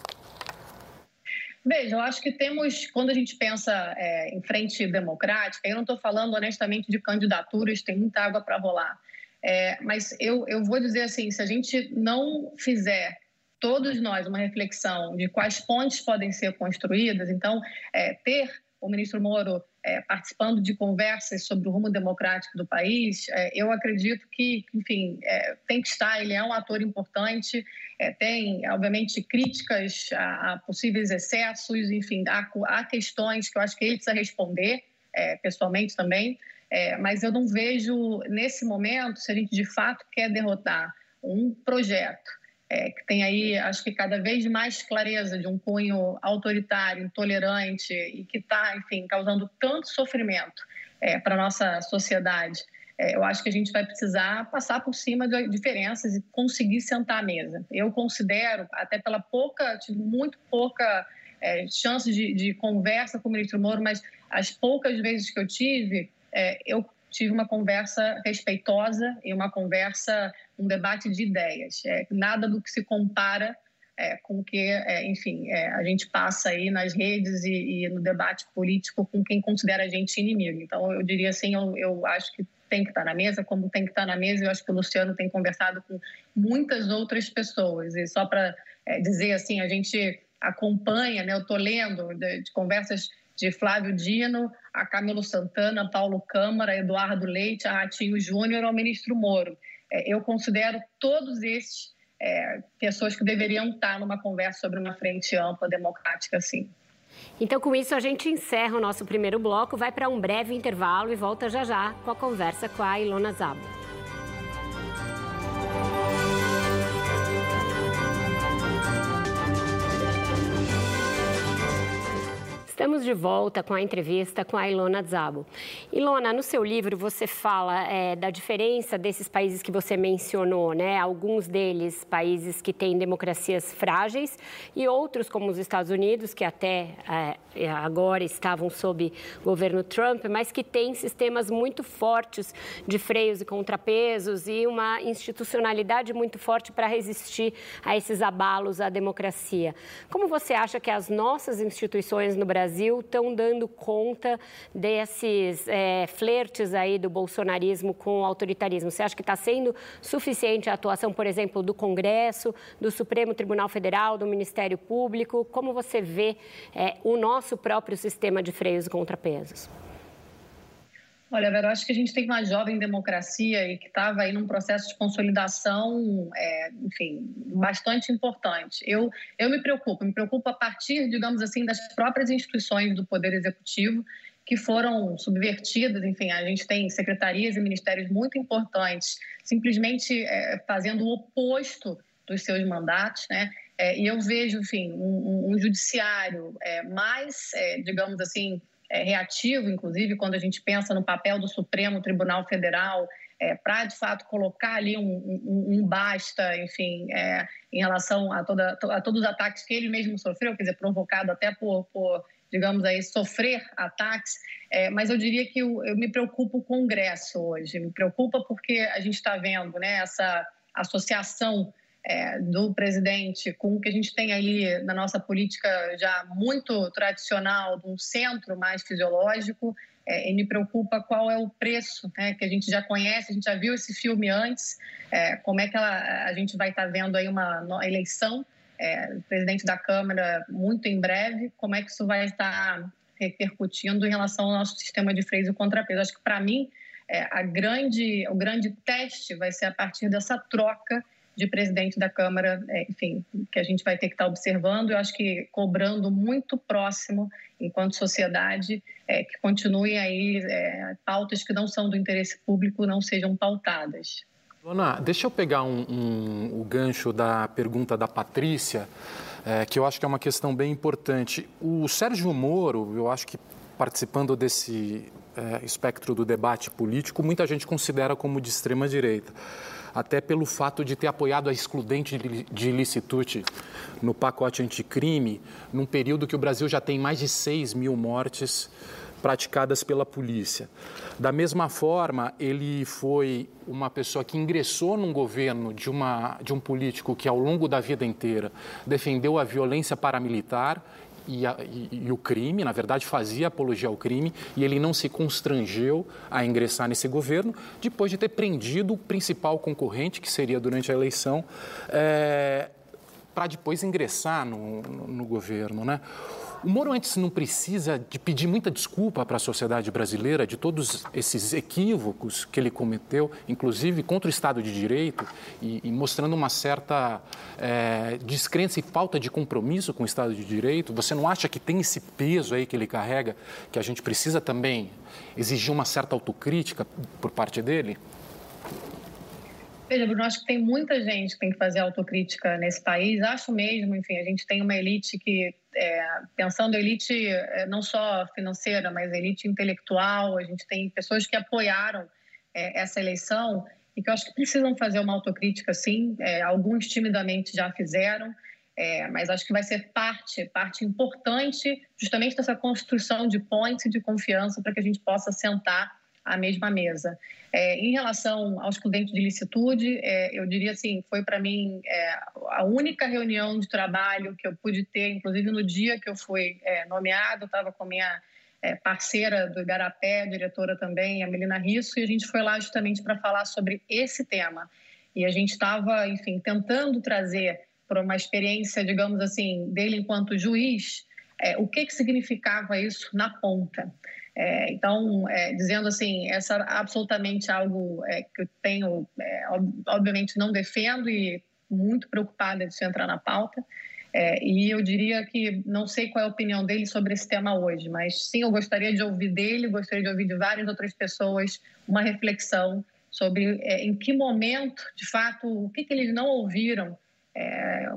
Veja, eu acho que temos, quando a gente pensa é, em frente democrática, eu não estou falando honestamente de candidaturas, tem muita água para rolar. É, mas eu, eu vou dizer assim: se a gente não fizer todos nós uma reflexão de quais pontes podem ser construídas, então, é, ter o ministro Moro é, participando de conversas sobre o rumo democrático do país, é, eu acredito que, enfim, é, tem que estar, ele é um ator importante, é, tem, obviamente, críticas a, a, possíveis excessos, enfim, há, há, questões que eu acho que ele precisa responder, é, pessoalmente também, é, mas eu não vejo, nesse momento, se a gente de fato quer derrotar um projeto é, que tem aí, acho que cada vez mais clareza de um cunho autoritário, intolerante e que está, enfim, causando tanto sofrimento é, para a nossa sociedade. É, eu acho que a gente vai precisar passar por cima de diferenças e conseguir sentar à mesa. Eu considero, até pela pouca, tive muito pouca é, chance de, de, conversa com o ministro Moro, mas as poucas vezes que eu tive, é, eu tive uma conversa respeitosa e uma conversa, um debate de ideias. É, nada do que se compara é, com o que, é, enfim, é, a gente passa aí nas redes e, e, no debate político com quem considera a gente inimigo. Então, eu diria assim, eu, eu acho que tem que estar na mesa, como tem que estar na mesa, eu acho que o Luciano tem conversado com muitas outras pessoas. E só para é, dizer assim, a gente acompanha, né, eu estou lendo de, de conversas de Flávio Dino a Camilo Santana, Paulo Câmara, Eduardo Leite, a Ratinho Júnior ao ministro Moro. É, eu considero todos esses é, pessoas que deveriam estar numa conversa sobre uma frente ampla, democrática, sim. Então, com isso, a gente encerra o nosso primeiro bloco, vai para um breve intervalo e volta já já com a conversa com a Ilona Zabo. Estamos de volta com a entrevista com a Ilona Zabo. Ilona, no seu livro você fala é, da diferença desses países que você mencionou, né? Alguns deles países que têm democracias frágeis e outros, como os Estados Unidos, que até é, agora estavam sob governo Trump, mas que têm sistemas muito fortes de freios e contrapesos e uma institucionalidade muito forte para resistir a esses abalos à democracia. Como você acha que as nossas instituições no Brasil Brasil estão dando conta desses é, flertes aí do bolsonarismo com o autoritarismo? Você acha que está sendo suficiente a atuação, por exemplo, do Congresso, do Supremo Tribunal Federal, do Ministério Público? Como você vê é, o nosso próprio sistema de freios e contrapesos? Olha, Vera, acho que a gente tem uma jovem democracia e que estava aí num processo de consolidação, é, enfim, bastante importante. Eu, eu me preocupo, me preocupo a partir, digamos assim, das próprias instituições do Poder Executivo que foram subvertidas. Enfim, a gente tem secretarias e ministérios muito importantes simplesmente é, fazendo o oposto dos seus mandatos, né? É, e eu vejo, enfim, um, um judiciário é, mais, é, digamos assim, é, reativo, inclusive, quando a gente pensa no papel do Supremo Tribunal Federal é, para, de fato, colocar ali um, um, um basta, enfim, é, em relação a, toda, a todos os ataques que ele mesmo sofreu, quer dizer, provocado até por, por digamos aí, sofrer ataques, é, mas eu diria que eu, eu, me preocupo com o Congresso hoje, me preocupa porque a gente está vendo né, essa associação é, do presidente com o que a gente tem aí na nossa política já muito tradicional, de um centro mais fisiológico, é, e me preocupa qual é o preço né, que a gente já conhece, a gente já viu esse filme antes, é, como é que ela, a gente vai estar tá vendo aí uma eleição é, presidente da Câmara muito em breve, como é que isso vai estar repercutindo em relação ao nosso sistema de freios e contrapeso. Acho que, para mim, é, a grande, o grande teste vai ser a partir dessa troca de presidente da Câmara, é, enfim, que a gente vai ter que estar observando. Eu acho que cobrando muito próximo, enquanto sociedade, é, que continue aí é, pautas que não são do interesse público não sejam pautadas. Dona, deixa eu pegar um, um, o gancho da pergunta da Patrícia, é, que eu acho que é uma questão bem importante. O Sérgio Moro, eu acho que participando desse é, espectro do debate político, muita gente considera como de extrema direita até pelo fato de ter apoiado a excludente de licitude no pacote anticrime, num período que o Brasil já tem mais de 6 mil mortes praticadas pela polícia. Da mesma forma, ele foi uma pessoa que ingressou num governo de, uma, de um político que, ao longo da vida inteira, defendeu a violência paramilitar e, a, e, e, o crime, na verdade, fazia apologia ao crime, e ele não se constrangeu a ingressar nesse governo, depois de ter prendido o principal concorrente, que seria durante a eleição, é, para depois ingressar no, no, no governo. Né? O Moro antes não precisa de pedir muita desculpa para a sociedade brasileira de todos esses equívocos que ele cometeu, inclusive contra o Estado de Direito e, e mostrando uma certa é, descrença e falta de compromisso com o Estado de Direito. Você não acha que tem esse peso aí que ele carrega, que a gente precisa também exigir uma certa autocrítica por parte dele? Veja, Bruno, acho que tem muita gente que tem que fazer autocrítica nesse país. Acho mesmo, enfim, a gente tem uma elite que, é, pensando elite é, não só financeira, mas elite intelectual, a gente tem pessoas que apoiaram é, essa eleição e que eu acho que precisam fazer uma autocrítica, sim. É, alguns timidamente já fizeram, é, mas acho que vai ser parte, parte importante justamente dessa construção de pontes de confiança para que a gente possa sentar à mesma mesa. É, em relação ao excludente de licitude, é, eu diria assim, foi para mim é, a única reunião de trabalho que eu pude ter, inclusive no dia que eu fui é, nomeado, estava com a minha é, parceira do Igarapé, diretora também, a Melina Risso, e a gente foi lá justamente para falar sobre esse tema. E a gente estava, enfim, tentando trazer para uma experiência, digamos assim, dele enquanto juiz, é, o que, que significava isso na ponta. É, então, é, dizendo assim, essa é absolutamente algo é, que eu tenho, é, obviamente não defendo e muito preocupada de entrar na pauta. É, e eu diria que não sei qual é a opinião dele sobre esse tema hoje, mas sim, eu gostaria de ouvir dele, gostaria de ouvir de várias outras pessoas uma reflexão sobre é, em que momento, de fato, o que, que eles não ouviram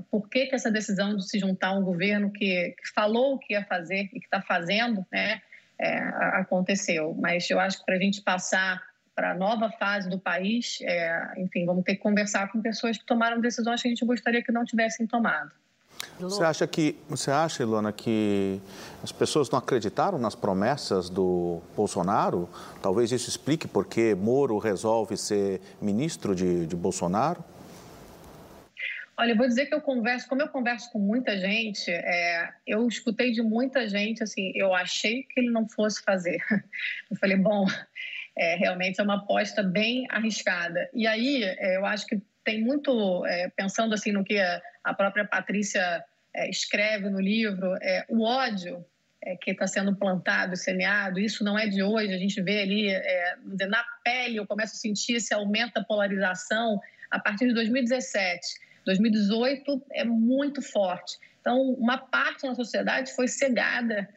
por que, que essa decisão de se juntar a um governo que, que falou o que ia fazer e que está fazendo, né, é, aconteceu. Mas eu acho que para a gente passar para a nova fase do país, é, enfim, vamos ter que conversar com pessoas que tomaram decisões que a gente gostaria que não tivessem tomado. Você acha que, você acha, Ilona, que as pessoas não acreditaram nas promessas do Bolsonaro? Talvez isso explique por que Moro resolve ser ministro de, de Bolsonaro? Olha, eu vou dizer que eu converso, como eu converso com muita gente, é, eu escutei de muita gente assim, eu achei que ele não fosse fazer. Eu falei, bom, é, realmente é uma aposta bem arriscada. E aí, é, eu acho que tem muito, é, pensando assim no que a própria Patrícia é, escreve no livro, é, o ódio que está sendo plantado semeado, isso não é de hoje, a gente vê ali na pele, eu começo a sentir esse aumento da polarização a partir de 2017. 2018 é muito forte. Então, uma parte da sociedade foi cegada,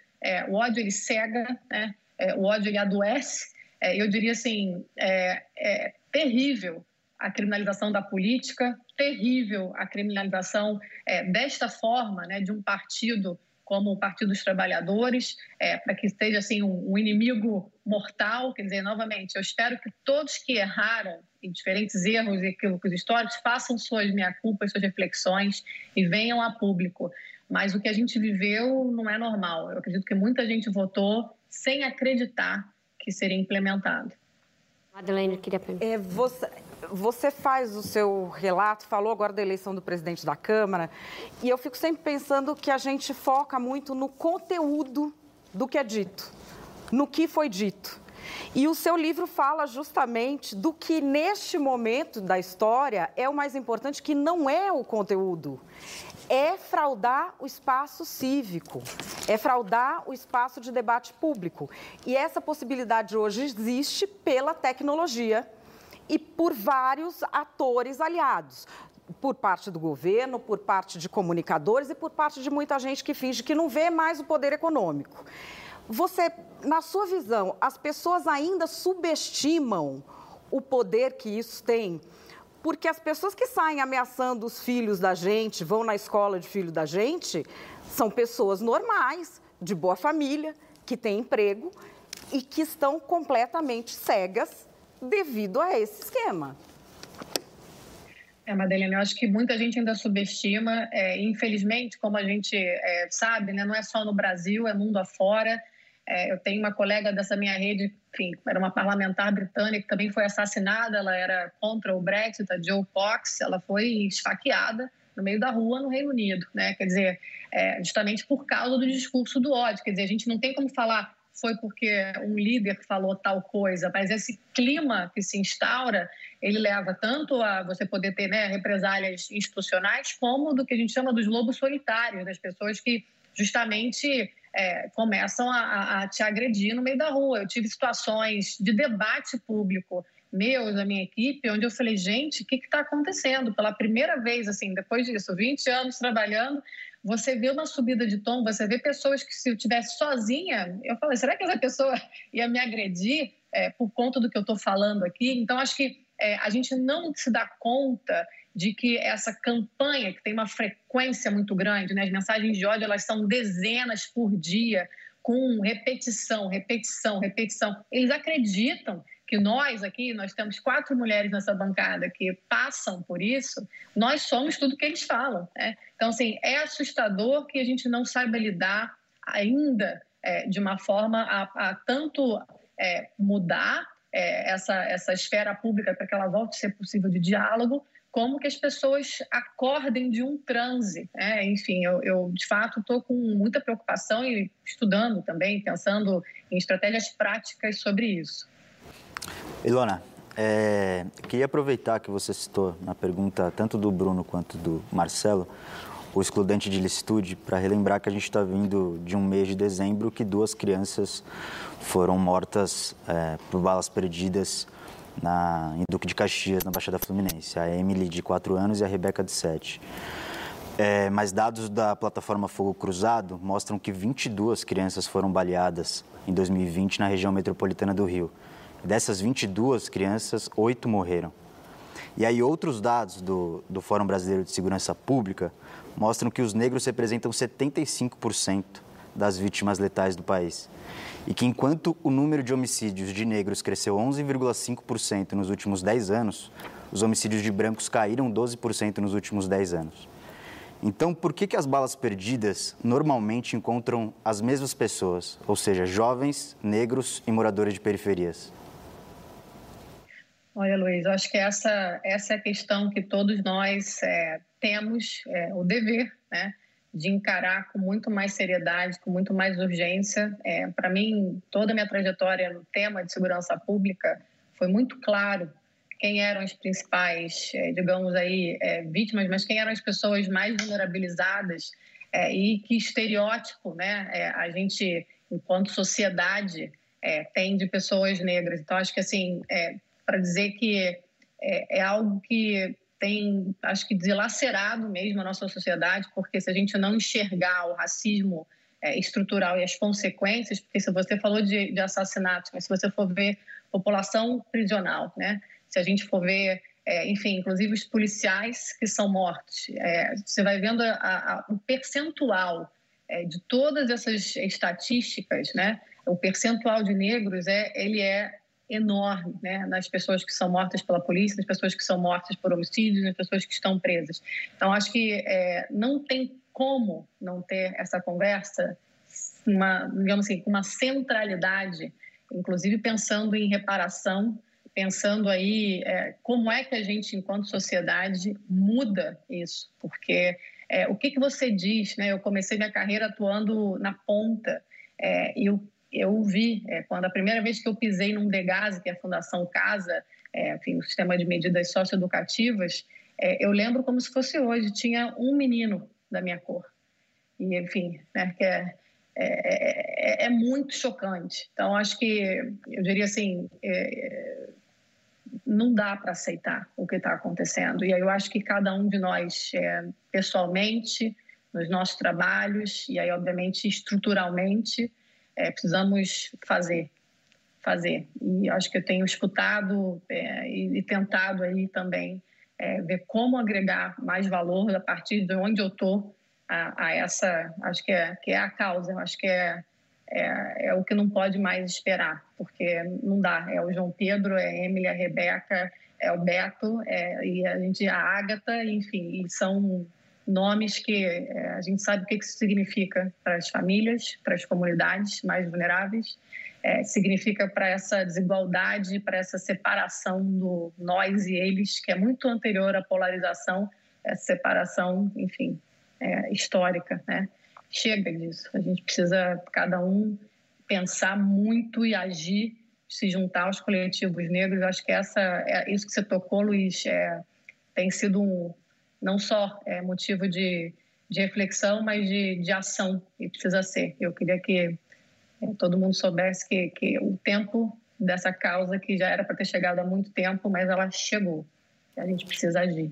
o ódio ele cega, né? o ódio ele adoece, é, eu diria assim, é, é terrível a criminalização da política, terrível a criminalização é, desta forma, né, de um partido como o Partido dos Trabalhadores, é, para que seja assim um, um, inimigo mortal. Quer dizer, novamente, eu espero que todos que erraram em diferentes erros e equívocos históricos façam suas meia-culpas, suas reflexões e venham a público. Mas o que a gente viveu não é normal. Eu acredito que muita gente votou sem acreditar que seria implementado. Madeleine, queria perguntar. É, você, você faz o seu relato, falou agora da eleição do presidente da Câmara, e eu fico sempre pensando que a gente foca muito no conteúdo do que é dito, no que foi dito. E o seu livro fala justamente do que neste momento da história é o mais importante, que não é o conteúdo, é fraudar o espaço cívico, é fraudar o espaço de debate público. E essa possibilidade hoje existe pela tecnologia e por vários atores aliados por parte do governo, por parte de comunicadores e por parte de muita gente que finge que não vê mais o poder econômico. Você, na sua visão, as pessoas ainda subestimam o poder que isso tem? Porque as pessoas que saem ameaçando os filhos da gente, vão na escola de filho da gente, são pessoas normais, de boa família, que têm emprego e que estão completamente cegas devido a esse esquema. É, Madeleine, eu acho que muita gente ainda subestima. É, infelizmente, como a gente é, sabe, né, não é só no Brasil, é mundo afora. É, eu tenho uma colega dessa minha rede, enfim, era uma parlamentar britânica que também foi assassinada. Ela era contra o Brexit, a Joe Cox. Ela foi esfaqueada no meio da rua no Reino Unido, né? Quer dizer, é, justamente por causa do discurso do ódio. Quer dizer, a gente não tem como falar foi porque um líder falou tal coisa, mas esse clima que se instaura, ele leva tanto a você poder ter né, represálias institucionais, como do que a gente chama dos lobos solitários, das pessoas que justamente é, começam a, a, te agredir no meio da rua. Eu tive situações de debate público meus, da minha equipe, onde eu falei, gente, o que está acontecendo? Pela primeira vez, assim, depois disso, 20 anos trabalhando, você vê uma subida de tom, você vê pessoas que se eu tivesse sozinha, eu falei, será que essa pessoa ia me agredir é, por conta do que eu estou falando aqui? Então, acho que é, a gente não se dá conta de que essa campanha, que tem uma frequência muito grande, né? as mensagens de ódio elas são dezenas por dia, com repetição, repetição, repetição. Eles acreditam que nós aqui, nós temos quatro mulheres nessa bancada que passam por isso, nós somos tudo que eles falam. Né? Então, assim, é assustador que a gente não saiba lidar ainda é, de uma forma a, a tanto é, mudar é, essa, essa esfera pública para que ela volte a ser possível de diálogo, como que as pessoas acordem de um transe. Né? Enfim, eu, eu de fato estou com muita preocupação e estudando também, pensando em estratégias práticas sobre isso. Ilona, é, queria aproveitar que você citou na pergunta tanto do Bruno quanto do Marcelo o excludente de licitude para relembrar que a gente está vindo de um mês de dezembro que duas crianças foram mortas é, por balas perdidas na, em Duque de Caxias, na Baixada Fluminense. A Emily, de 4 anos, e a Rebeca, de 7. É, mas dados da plataforma Fogo Cruzado mostram que 22 crianças foram baleadas em 2020 na região metropolitana do Rio. Dessas 22 crianças, oito morreram. E aí outros dados do, do Fórum Brasileiro de Segurança Pública mostram que os negros representam 75% das vítimas letais do país. E que enquanto o número de homicídios de negros cresceu 11,5% nos últimos 10 anos, os homicídios de brancos caíram 12% nos últimos 10 anos. Então, por que, que as balas perdidas normalmente encontram as mesmas pessoas, ou seja, jovens, negros e moradores de periferias? Olha, Luiz, eu acho que essa, essa é a questão que todos nós é, temos é, o dever né, de encarar com muito mais seriedade, com muito mais urgência. É, Para mim, toda a minha trajetória no tema de segurança pública foi muito claro quem eram as principais, é, digamos aí, é, vítimas, mas quem eram as pessoas mais vulnerabilizadas é, e que estereótipo né, a gente, enquanto sociedade, tem de pessoas negras. Então, acho que assim para dizer que é, é, algo que tem, acho que, dilacerado mesmo a nossa sociedade, porque se a gente não enxergar o racismo é, estrutural e as consequências, porque se você falou de, de assassinatos, mas se você for ver população prisional, né? Se a gente for ver, é, enfim, inclusive os policiais que são mortos, é, você vai vendo a, a, o percentual é, de todas essas estatísticas, né? O percentual de negros é, ele é enorme né, nas pessoas que são mortas pela polícia, nas pessoas que são mortas por homicídios, nas pessoas que estão presas. Então, acho que é, não tem como não ter essa conversa, uma, digamos assim, com uma centralidade, inclusive pensando em reparação, pensando aí é, como é que a gente, enquanto sociedade, muda isso, porque é, o que, que você diz, né? Eu comecei minha carreira atuando na ponta é, e o eu vi, é, quando a primeira vez que eu pisei num DEGASE, que é a Fundação Casa, é, enfim, o sistema de medidas socioeducativas, é, eu lembro como se fosse hoje, tinha um menino da minha cor. E, enfim, né, que é, é, é, é muito chocante. Então, acho que, eu diria assim, é, não dá para aceitar o que está acontecendo. E aí eu acho que cada um de nós, é, pessoalmente, nos nossos trabalhos, e aí, obviamente, estruturalmente, é, precisamos fazer, fazer. E acho que eu tenho escutado é, e, e, tentado aí também é, ver como agregar mais valor a partir de onde eu estou a, a, essa, acho que é, que é a causa, acho que é, é, é, o que não pode mais esperar, porque não dá. É o João Pedro, é a Emily, a Rebeca, é o Beto, é, e a gente, a Ágata, enfim, são nomes que é, a gente sabe o que isso significa para as famílias, para as comunidades mais vulneráveis, é, significa para essa desigualdade, para essa separação do nós e eles, que é muito anterior à polarização, essa separação, enfim, é, histórica, né? Chega disso. A gente precisa cada um pensar muito e agir, se juntar aos coletivos negros. Acho que essa, é isso que você tocou, Luiz, é, tem sido um não só é motivo de, de reflexão, mas de, de ação, e precisa ser. Eu queria que é, todo mundo soubesse que, que o tempo dessa causa, que já era para ter chegado há muito tempo, mas ela chegou, a gente precisa agir.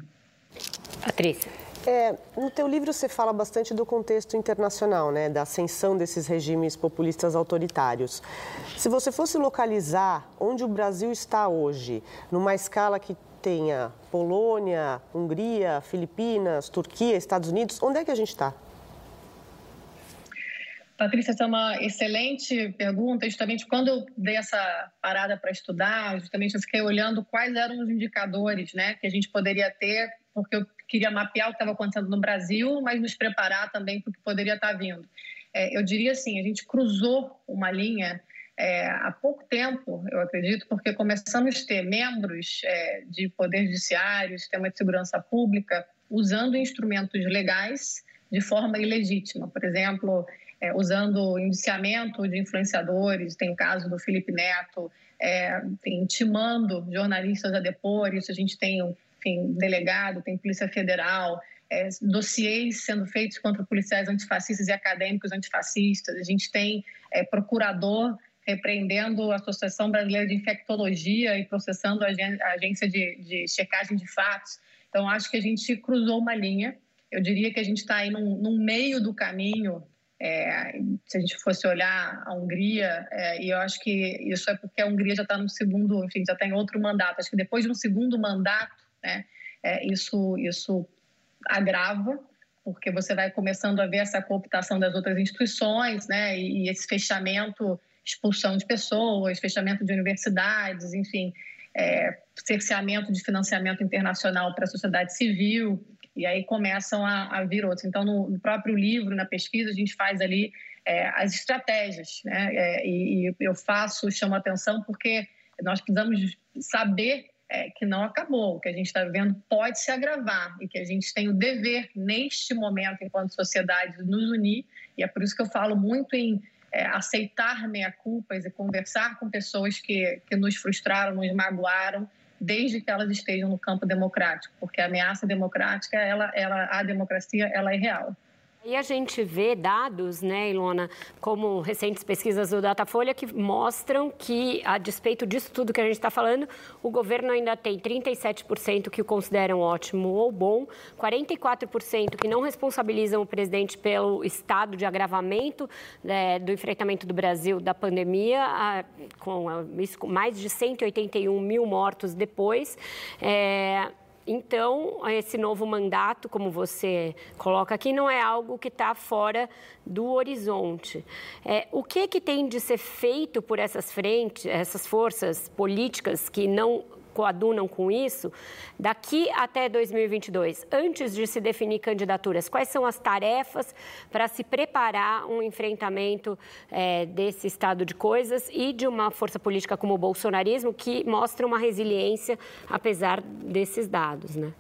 Patrícia. É, no teu livro você fala bastante do contexto internacional, né, da ascensão desses regimes populistas autoritários. Se você fosse localizar onde o Brasil está hoje, numa escala que tenha Polônia, Hungria, Filipinas, Turquia, Estados Unidos, onde é que a gente está? Patrícia, essa é uma excelente pergunta. Justamente quando eu dei essa parada para estudar, justamente eu fiquei olhando quais eram os indicadores né, que a gente poderia ter, porque eu queria mapear o que estava acontecendo no Brasil, mas nos preparar também para o que poderia estar tá vindo. É, eu diria assim, a gente cruzou uma linha é, há pouco tempo, eu acredito, porque começamos a ter membros é, de poder judiciário, sistema de segurança pública, usando instrumentos legais de forma ilegítima. Por exemplo, é, usando indiciamento de influenciadores, tem o caso do Felipe Neto, é, intimando jornalistas a depor, isso a gente tem enfim, delegado, tem Polícia Federal, é, dossiês sendo feitos contra policiais antifascistas e acadêmicos antifascistas, a gente tem é, procurador repreendendo a Associação Brasileira de Infectologia e processando a agência de, de checagem de fatos. Então, acho que a gente cruzou uma linha. Eu diria que a gente está aí num, meio do caminho. É, se a gente fosse olhar a Hungria, é, e eu acho que isso é porque a Hungria já está no segundo, enfim, já está em outro mandato. Acho que depois de um segundo mandato, Né? É, isso, isso agrava, porque você vai começando a ver essa cooptação das outras instituições, né? E, e esse fechamento, expulsão de pessoas, fechamento de universidades, enfim, é, cerceamento de financiamento internacional para a sociedade civil, e aí começam a, a vir outros. Então, no, no, próprio livro, na pesquisa, a gente faz ali é, as estratégias, né? É, e, e, eu faço, chamo atenção, porque nós precisamos saber é, que não acabou, o que a gente está vendo pode se agravar e que a gente tem o dever, neste momento, enquanto sociedade, de nos unir, e é por isso que eu falo muito em é, aceitar meia-culpas e conversar com pessoas que, que nos frustraram, nos magoaram, desde que elas estejam no campo democrático, porque a ameaça democrática, ela, ela, a democracia, ela é real. E a gente vê dados, né, Ilona, como recentes pesquisas do Datafolha, que mostram que, a despeito disso tudo que a gente está falando, o governo ainda tem 37% que o consideram ótimo ou bom, 44% que não responsabilizam o presidente pelo estado de agravamento né, do enfrentamento do Brasil da pandemia, a, com, a, mais de 181 mil mortos depois. É, então, esse novo mandato, como você coloca aqui, não é algo que está fora do horizonte. É, o que, que tem de ser feito por essas frentes, essas forças políticas que não coadunam com isso, daqui até 2022, antes de se definir candidaturas, quais são as tarefas para se preparar um enfrentamento é, desse estado de coisas e de uma força política como o bolsonarismo que mostra uma resiliência apesar desses dados, né?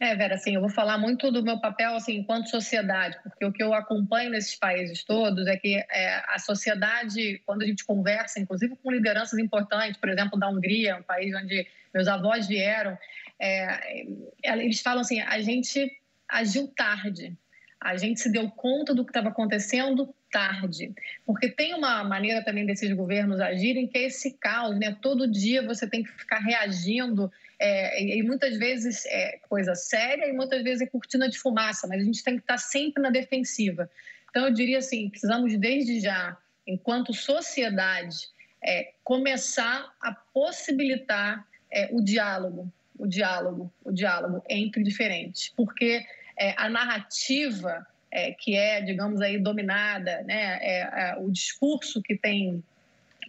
É, Vera, assim, eu vou falar muito do meu papel assim, enquanto sociedade, porque o que eu acompanho nesses países todos é que é, a sociedade, quando a gente conversa, inclusive com lideranças importantes, por exemplo, da Hungria, um país onde meus avós vieram, é, eles falam assim: a gente agiu tarde, a gente se deu conta do que estava acontecendo tarde, porque tem uma maneira também desses governos agirem que é esse caos, né? Todo dia você tem que ficar reagindo é, e, muitas vezes é coisa séria e muitas vezes é cortina de fumaça, mas a gente tem que estar sempre na defensiva. Então, eu diria assim: precisamos desde já, enquanto sociedade, é, começar a possibilitar é, o diálogo, o diálogo, o diálogo entre diferentes, porque é, a narrativa é, que é, digamos aí, dominada, né, é, é, o discurso que tem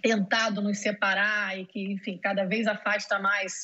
tentado nos separar e que, enfim, cada vez afasta mais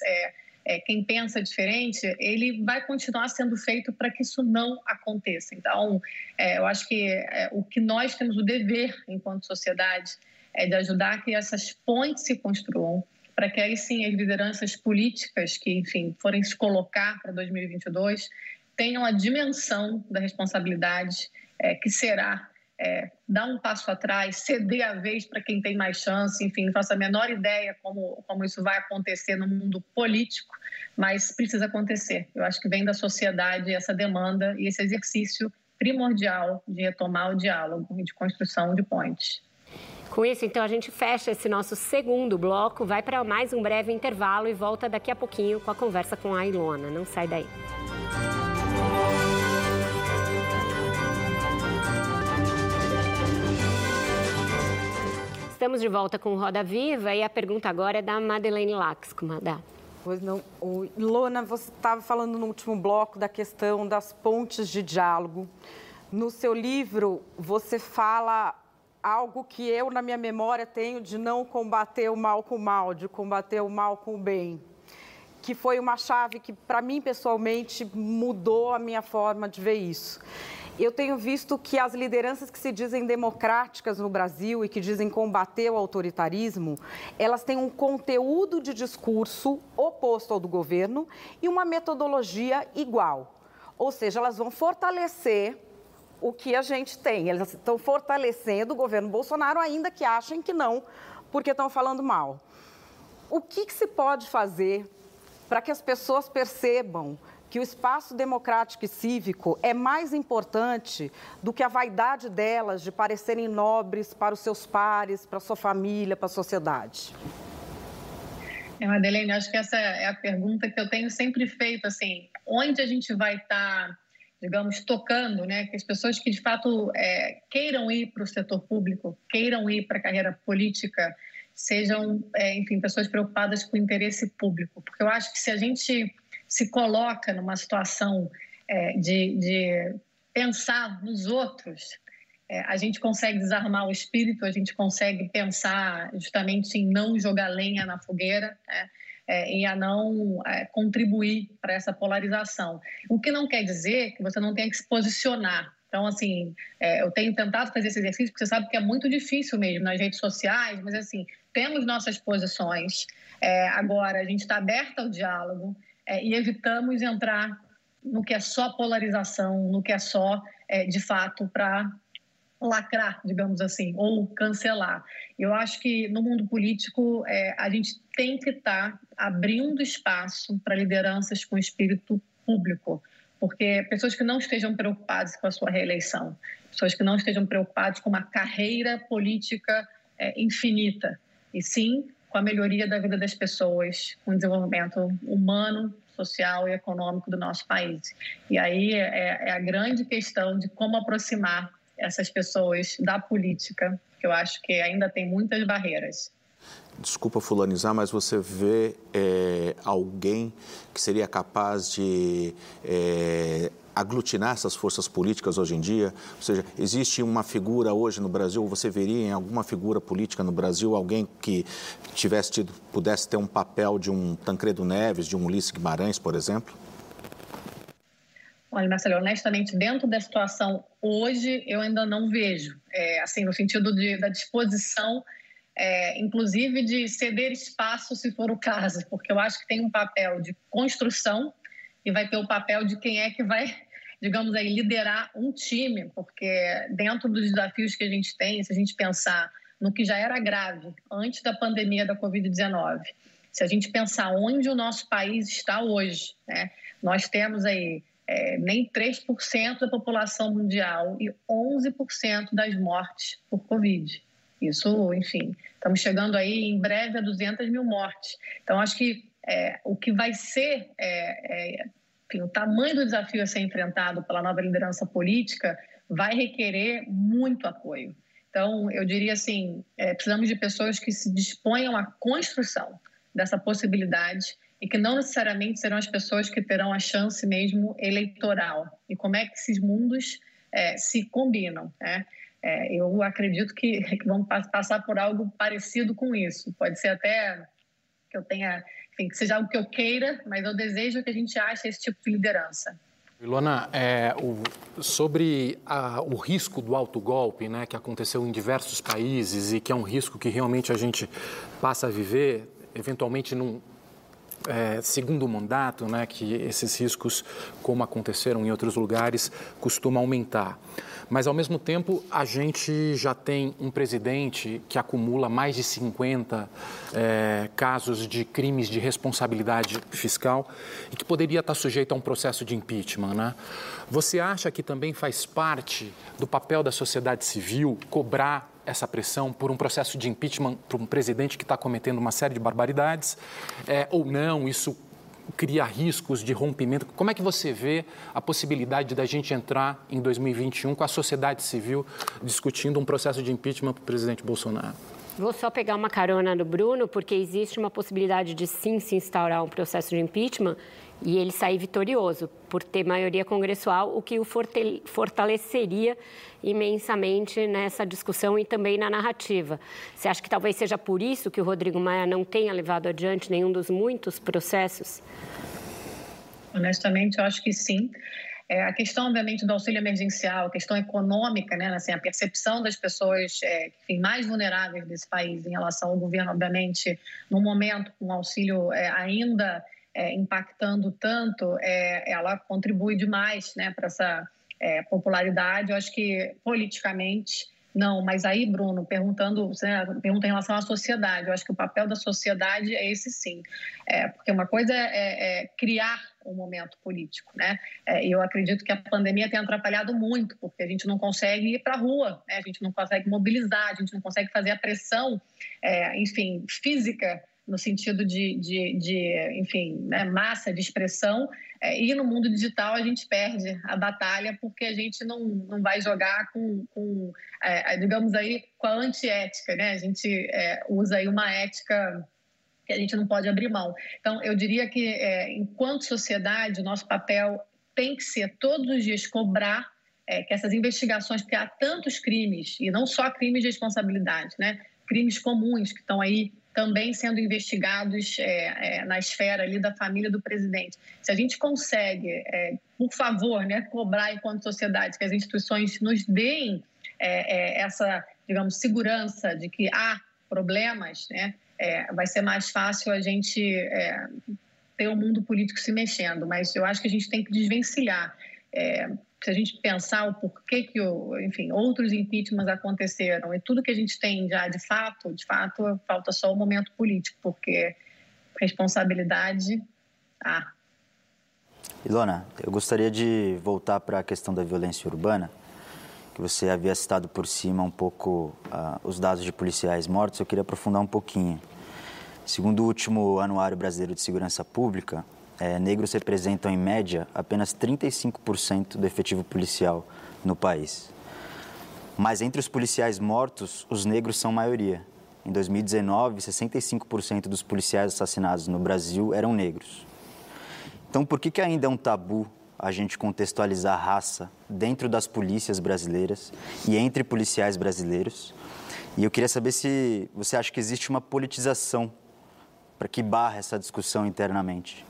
é, quem pensa diferente, ele vai continuar sendo feito para que isso não aconteça. Então, é, eu acho que é, o que nós temos o dever, enquanto sociedade, é de ajudar que essas pontes se construam, para que aí sim as lideranças políticas que, enfim, forem se colocar para 2022 tenham a dimensão da responsabilidade é, que será é, dar um passo atrás, ceder a vez para quem tem mais chance, enfim, não faço a menor ideia como, como isso vai acontecer no mundo político, mas precisa acontecer. Eu acho que vem da sociedade essa demanda e esse exercício primordial de retomar o diálogo e de construção de pontes. Com isso, então, a gente fecha esse nosso segundo bloco, vai para mais um breve intervalo e volta daqui a pouquinho com a conversa com a Ilona. Não sai daí. Estamos de volta com Roda Viva e a pergunta agora é da Madeleine Lax, Madá. Pois não. O, Lona, você estava falando no último bloco da questão das pontes de diálogo. No seu livro, você fala algo que eu, na minha memória, tenho de não combater o mal com o mal, de combater o mal com o bem. Que foi uma chave que, para mim, pessoalmente, mudou a minha forma de ver isso eu tenho visto que as lideranças que se dizem democráticas no Brasil e que dizem combater o autoritarismo, elas têm um conteúdo de discurso oposto ao do governo e uma metodologia igual. Ou seja, elas vão fortalecer o que a gente tem. Elas estão fortalecendo o governo Bolsonaro, ainda que achem que não, porque estão falando mal. O que, que se pode fazer para que as pessoas percebam que o espaço democrático e cívico é mais importante do que a vaidade delas de parecerem nobres para os seus pares, para a sua família, para a sociedade? É, Madeleine, acho que essa é a pergunta que eu tenho sempre feito, assim, onde a gente vai estar, tá, digamos, tocando, né, que as pessoas que de fato é, queiram ir para o setor público, queiram ir para a carreira política, sejam, é, enfim, pessoas preocupadas com o interesse público, porque eu acho que se a gente se coloca numa situação é, de, de pensar nos outros, é, a gente consegue desarmar o espírito, a gente consegue pensar justamente em não jogar lenha na fogueira né? é, e a não é, contribuir para essa polarização. O que não quer dizer que você não tenha que se posicionar. Então, assim, é, eu tenho tentado fazer esse exercício, porque você sabe que é muito difícil mesmo nas redes sociais, mas, assim, temos nossas posições. É, agora, a gente está aberta ao diálogo é, e evitamos entrar no que é só polarização, no que é só, de fato, para lacrar, digamos assim, ou cancelar. Eu acho que no mundo político é, a gente tem que estar tá abrindo espaço para lideranças com espírito público, porque pessoas que não estejam preocupadas com a sua reeleição, pessoas que não estejam preocupadas com uma carreira política é, infinita, e sim com a melhoria da vida das pessoas, com o desenvolvimento humano, social e econômico do nosso país. E aí é, é a grande questão de como aproximar essas pessoas da política, que eu acho que ainda tem muitas barreiras. Desculpa fulanizar, mas você vê é, alguém que seria capaz de é, aglutinar essas forças políticas hoje em dia? Ou seja, existe uma figura hoje no Brasil, você veria em alguma figura política no Brasil alguém que tivesse tido, pudesse ter um papel de um Tancredo Neves, de um Ulisses Guimarães, por exemplo? Olha, Marcelo, honestamente, dentro da situação hoje, eu ainda não vejo, é, assim, no sentido de, da disposição, é, inclusive de ceder espaço, se for o caso, porque eu acho que tem um papel de construção e vai ter o papel de quem é que vai, digamos aí, liderar um time, porque dentro dos desafios que a gente tem, se a gente pensar no que já era grave antes da pandemia da Covid-19, se a gente pensar onde o nosso país está hoje, né, nós temos aí é, nem 3% da população mundial e 11% das mortes por Covid. Isso, enfim, estamos chegando aí em breve a 200 mil mortes. Então, acho que é, o que vai ser, é, é, enfim, o tamanho do desafio a ser enfrentado pela nova liderança política vai requerer muito apoio. Então, eu diria assim, é, precisamos de pessoas que se disponham à construção dessa possibilidade e que não necessariamente serão as pessoas que terão a chance mesmo eleitoral. E como é que esses mundos é, se combinam, né? É, eu acredito que, que vamos passar por algo parecido com isso. Pode ser até que eu tenha, enfim, que seja algo que eu queira, mas eu desejo que a gente ache esse tipo de liderança. Ilona, é, o, sobre a, o risco do autogolpe, né, que aconteceu em diversos países e que é um risco que realmente a gente passa a viver, eventualmente num, é, segundo mandato, né, que esses riscos, como aconteceram em outros lugares, costumam aumentar. Mas, ao mesmo tempo, a gente já tem um presidente que acumula mais de 50 é, casos de crimes de responsabilidade fiscal e que poderia estar sujeito a um processo de impeachment. Né? Você acha que também faz parte do papel da sociedade civil cobrar essa pressão por um processo de impeachment para um presidente que está cometendo uma série de barbaridades, é, ou não, isso cria riscos de rompimento. Como é que você vê a possibilidade da gente entrar em 2021 com a sociedade civil discutindo um processo de impeachment para o presidente Bolsonaro? Vou só pegar uma carona no Bruno, porque existe uma possibilidade de sim se instaurar um processo de impeachment e ele sair vitorioso por ter maioria congressual, o que o fortaleceria imensamente nessa discussão e também na narrativa. Você acha que talvez seja por isso que o Rodrigo Maia não tenha levado adiante nenhum dos muitos processos? Honestamente, eu acho que sim. É, a questão, obviamente, do auxílio emergencial, a questão econômica, né, assim, a percepção das pessoas é, enfim, mais vulneráveis desse país em relação ao governo, obviamente, no momento com um auxílio é, ainda é, impactando tanto, é, ela contribui demais né, para essa é, popularidade. Eu acho que politicamente não, mas aí, Bruno, perguntando, né, pergunta em relação à sociedade. Eu acho que o papel da sociedade é esse sim, é, porque uma coisa é, é, é criar um momento político, né? É, eu acredito que a pandemia tem atrapalhado muito, porque a gente não consegue ir para a rua, né? a gente não consegue mobilizar, a gente não consegue fazer a pressão, é, enfim, física no sentido de, de, de enfim, né, massa de expressão É, e no mundo digital a gente perde a batalha porque a gente não, não vai jogar com, com é, digamos aí, com a antiética, né? A gente é, usa aí uma ética que a gente não pode abrir mão. Então, eu diria que, é, enquanto sociedade, o nosso papel tem que ser todos os dias cobrar é, que essas investigações, porque há tantos crimes, e não só crimes de responsabilidade, né? crimes comuns que estão aí também sendo investigados é, é, na esfera ali da família do presidente. Se a gente consegue, é, por favor, né, cobrar enquanto sociedade que as instituições nos deem é, é, essa, digamos, segurança de que há problemas, né, é, vai ser mais fácil a gente ter o mundo político se mexendo. Mas eu acho que a gente tem que desvencilhar se a gente pensar o porquê que, enfim, outros impeachments aconteceram e tudo que a gente tem já de fato, de fato, falta só o momento político, porque responsabilidade há. Ilona, eu gostaria de voltar para a questão da violência urbana, que você havia citado por cima um pouco uh, os dados de policiais mortos, eu queria aprofundar um pouquinho. Segundo o último Anuário Brasileiro de Segurança Pública, é, negros representam, em média, apenas 35% do efetivo policial no país. Mas entre os policiais mortos, os negros são maioria. Em 2019, 65% dos policiais assassinados no Brasil eram negros. Então, por que, que ainda é um tabu a gente contextualizar raça dentro das polícias brasileiras e entre policiais brasileiros? E eu queria saber se você acha que existe uma politização para que barra essa discussão internamente.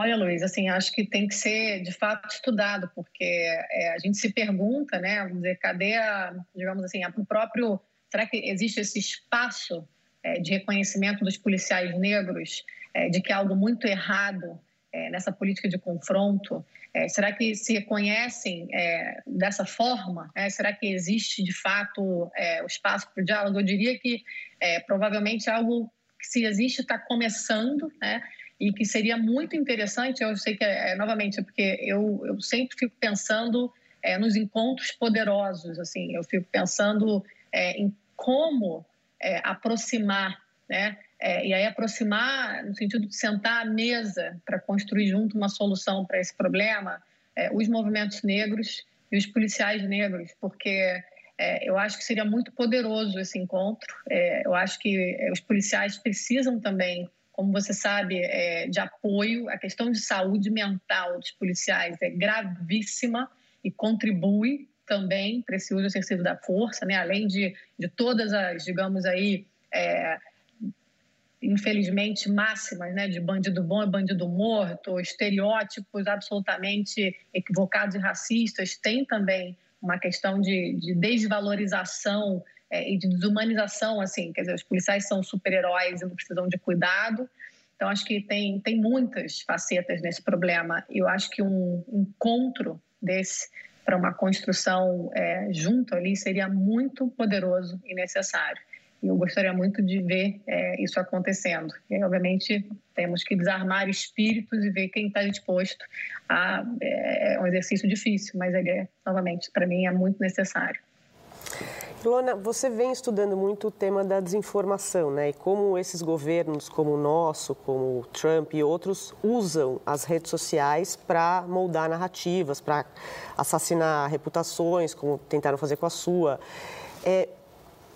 Olha, Luiz, assim, acho que tem que ser de fato estudado, porque é, a gente se pergunta, né, vamos dizer, cadê a, digamos assim, o próprio, será que existe esse espaço é, de reconhecimento dos policiais negros é, de que há algo muito errado é, nessa política de confronto? É, será que se reconhecem é, dessa forma? será que existe de fato o espaço para o diálogo? Eu diria que provavelmente algo que se existe está começando, né? E que seria muito interessante, eu sei que, é, é, novamente, porque eu, eu sempre fico pensando é, nos encontros poderosos, assim, eu fico pensando é, em como é, aproximar, né? É, e aí aproximar no sentido de sentar à mesa para construir junto uma solução para esse problema, é, os movimentos negros e os policiais negros, porque eu acho que seria muito poderoso esse encontro. eu acho que os policiais precisam também como você sabe, é, de apoio. A questão de saúde mental dos policiais é gravíssima e contribui também para esse uso excessivo da força, né? além de, de todas as, digamos aí, é, infelizmente, máximas né? de bandido bom e bandido morto, estereótipos absolutamente equivocados e racistas, tem também uma questão de, de desvalorização é, e de desumanização, assim, quer dizer, os policiais são super-heróis e não precisam de cuidado. Então, acho que tem, tem muitas facetas nesse problema. E eu acho que um encontro desse para uma construção é, junto ali seria muito poderoso e necessário. E eu gostaria muito de ver é, isso acontecendo. E, obviamente, temos que desarmar espíritos e ver quem está disposto a. É, é um exercício difícil, mas ele é, novamente, para mim, é muito necessário. Luana, você vem estudando muito o tema da desinformação, né? E como esses governos, como o nosso, como o Trump e outros, usam as redes sociais para moldar narrativas, para assassinar reputações, como tentaram fazer com a sua. É,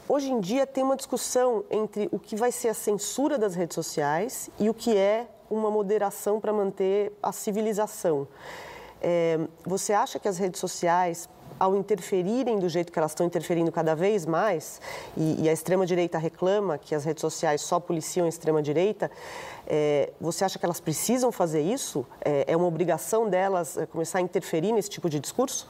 hoje em dia tem uma discussão entre o que vai ser a censura das redes sociais e o que é uma moderação para manter a civilização. É, você acha que as redes sociais ao interferirem do jeito que elas estão interferindo cada vez mais, e, e a extrema-direita reclama que as redes sociais só policiam a extrema-direita, é, você acha que elas precisam fazer isso? É, é uma obrigação delas é, começar a interferir nesse tipo de discurso?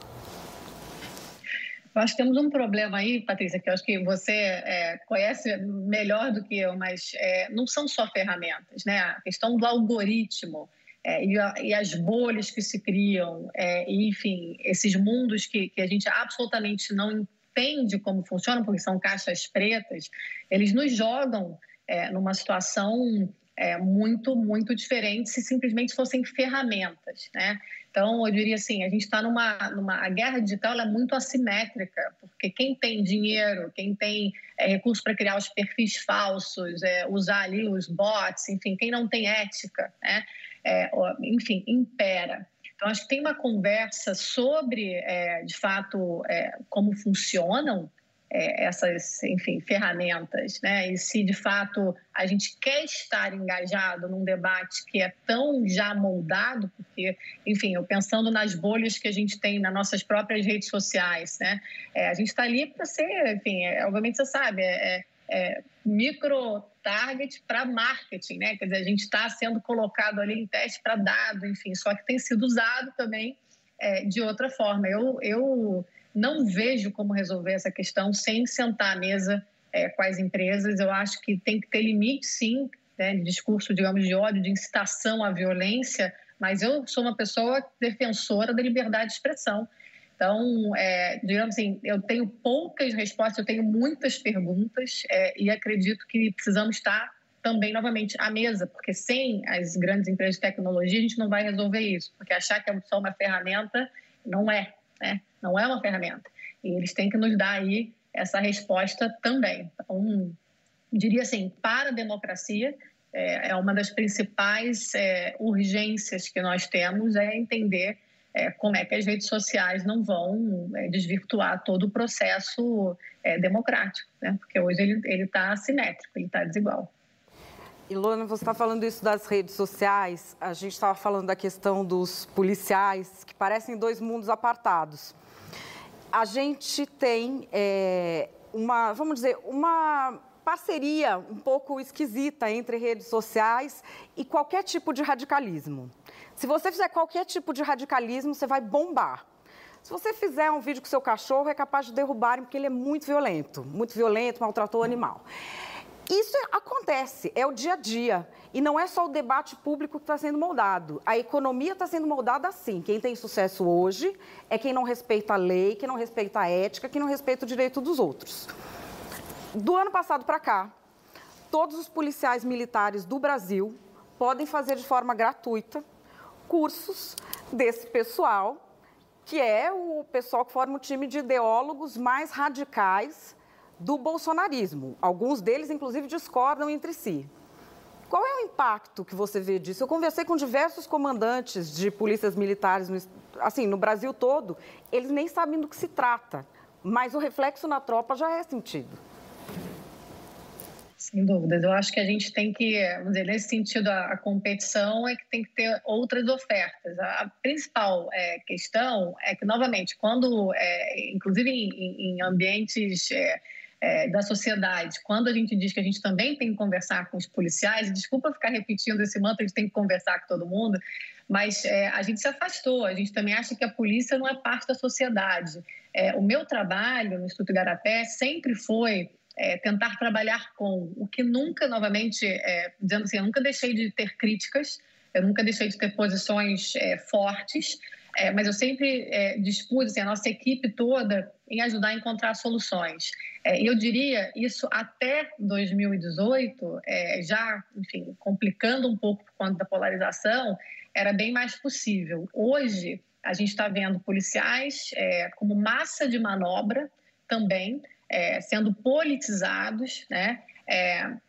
Eu acho que temos um problema aí, Patrícia, que eu acho que você é, conhece melhor do que eu, mas é, não são só ferramentas, né? A questão do algoritmo, é, e, a, e, as bolhas que se criam, é, e, enfim, esses mundos que, que a gente absolutamente não entende como funcionam, porque são caixas pretas, eles nos jogam é, numa situação é, muito, muito diferente se simplesmente fossem ferramentas, né? Então, eu diria assim, a gente está numa, numa... A guerra digital é muito assimétrica, porque quem tem dinheiro, quem tem é, recursos para criar os perfis falsos, é, usar ali os bots, enfim, quem não tem ética, né? É, enfim, impera. Então, acho que tem uma conversa sobre, é, de fato, é, como funcionam é, essas, enfim, ferramentas, né? E se de fato a gente quer estar engajado num debate que é tão já moldado, porque, enfim, eu pensando nas bolhas que a gente tem nas nossas próprias redes sociais, né? É, a gente está ali para ser, enfim, é, obviamente você sabe, é, é, é micro target para marketing, né? Quer dizer, a gente está sendo colocado ali em teste para dado, enfim, só que tem sido usado também é, de outra forma. Eu, eu não vejo como resolver essa questão sem sentar à mesa é, com as empresas. Eu acho que tem que ter limite, sim, né, de discurso, digamos, de ódio, de incitação à violência, mas eu sou uma pessoa defensora da liberdade de expressão. Então, é, digamos assim, eu tenho poucas respostas, eu tenho muitas perguntas é, e acredito que precisamos estar também, novamente, à mesa, porque sem as grandes empresas de tecnologia a gente não vai resolver isso, porque achar que é só uma ferramenta não é né? Não é uma ferramenta. E eles têm que nos dar aí essa resposta também. Então, diria assim, para a democracia, é, é uma das principais é, urgências que nós temos é entender é, como é que as redes sociais não vão é, desvirtuar todo o processo é, democrático, né? porque hoje ele está assimétrico, ele está desigual. Ilona, você está falando isso das redes sociais, a gente estava falando da questão dos policiais, que parecem dois mundos apartados. A gente tem é, uma, vamos dizer, uma parceria um pouco esquisita entre redes sociais e qualquer tipo de radicalismo. Se você fizer qualquer tipo de radicalismo, você vai bombar. Se você fizer um vídeo com seu cachorro, é capaz de derrubarem, porque ele é muito violento, muito violento, maltratou o animal. Isso acontece, é o dia a dia. E não é só o debate público que está sendo moldado. A economia está sendo moldada assim. Quem tem sucesso hoje é quem não respeita a lei, quem não respeita a ética, quem não respeita o direito dos outros. Do ano passado para cá, todos os policiais militares do Brasil podem fazer de forma gratuita cursos desse pessoal, que é o pessoal que forma o time de ideólogos mais radicais do bolsonarismo. Alguns deles, inclusive, discordam entre si. Qual é o impacto que você vê disso? Eu conversei com diversos comandantes de polícias militares, no, assim, no Brasil todo, eles nem sabem do que se trata, mas o reflexo na tropa já é sentido. Sem dúvidas. Eu acho que a gente tem que, vamos dizer, nesse sentido, a, competição é que tem que ter outras ofertas. A, principal é, questão é que, novamente, quando, é, inclusive em, em ambientes é, é, da sociedade, quando a gente diz que a gente também tem que conversar com os policiais, desculpa ficar repetindo esse mantra, a gente tem que conversar com todo mundo, mas é, a gente se afastou, a gente também acha que a polícia não é parte da sociedade. É, o meu trabalho no Instituto Igarapé sempre foi é, tentar trabalhar com o que nunca, novamente, é, dizendo assim, eu nunca deixei de ter críticas, eu nunca deixei de ter posições é, fortes, é, mas eu sempre é, dispus assim, a nossa equipe toda em ajudar a encontrar soluções. É, eu diria isso até 2018, é, já, enfim, complicando um pouco por conta da polarização, era bem mais possível. Hoje, a gente está vendo policiais como massa de manobra também, é, sendo politizados, né?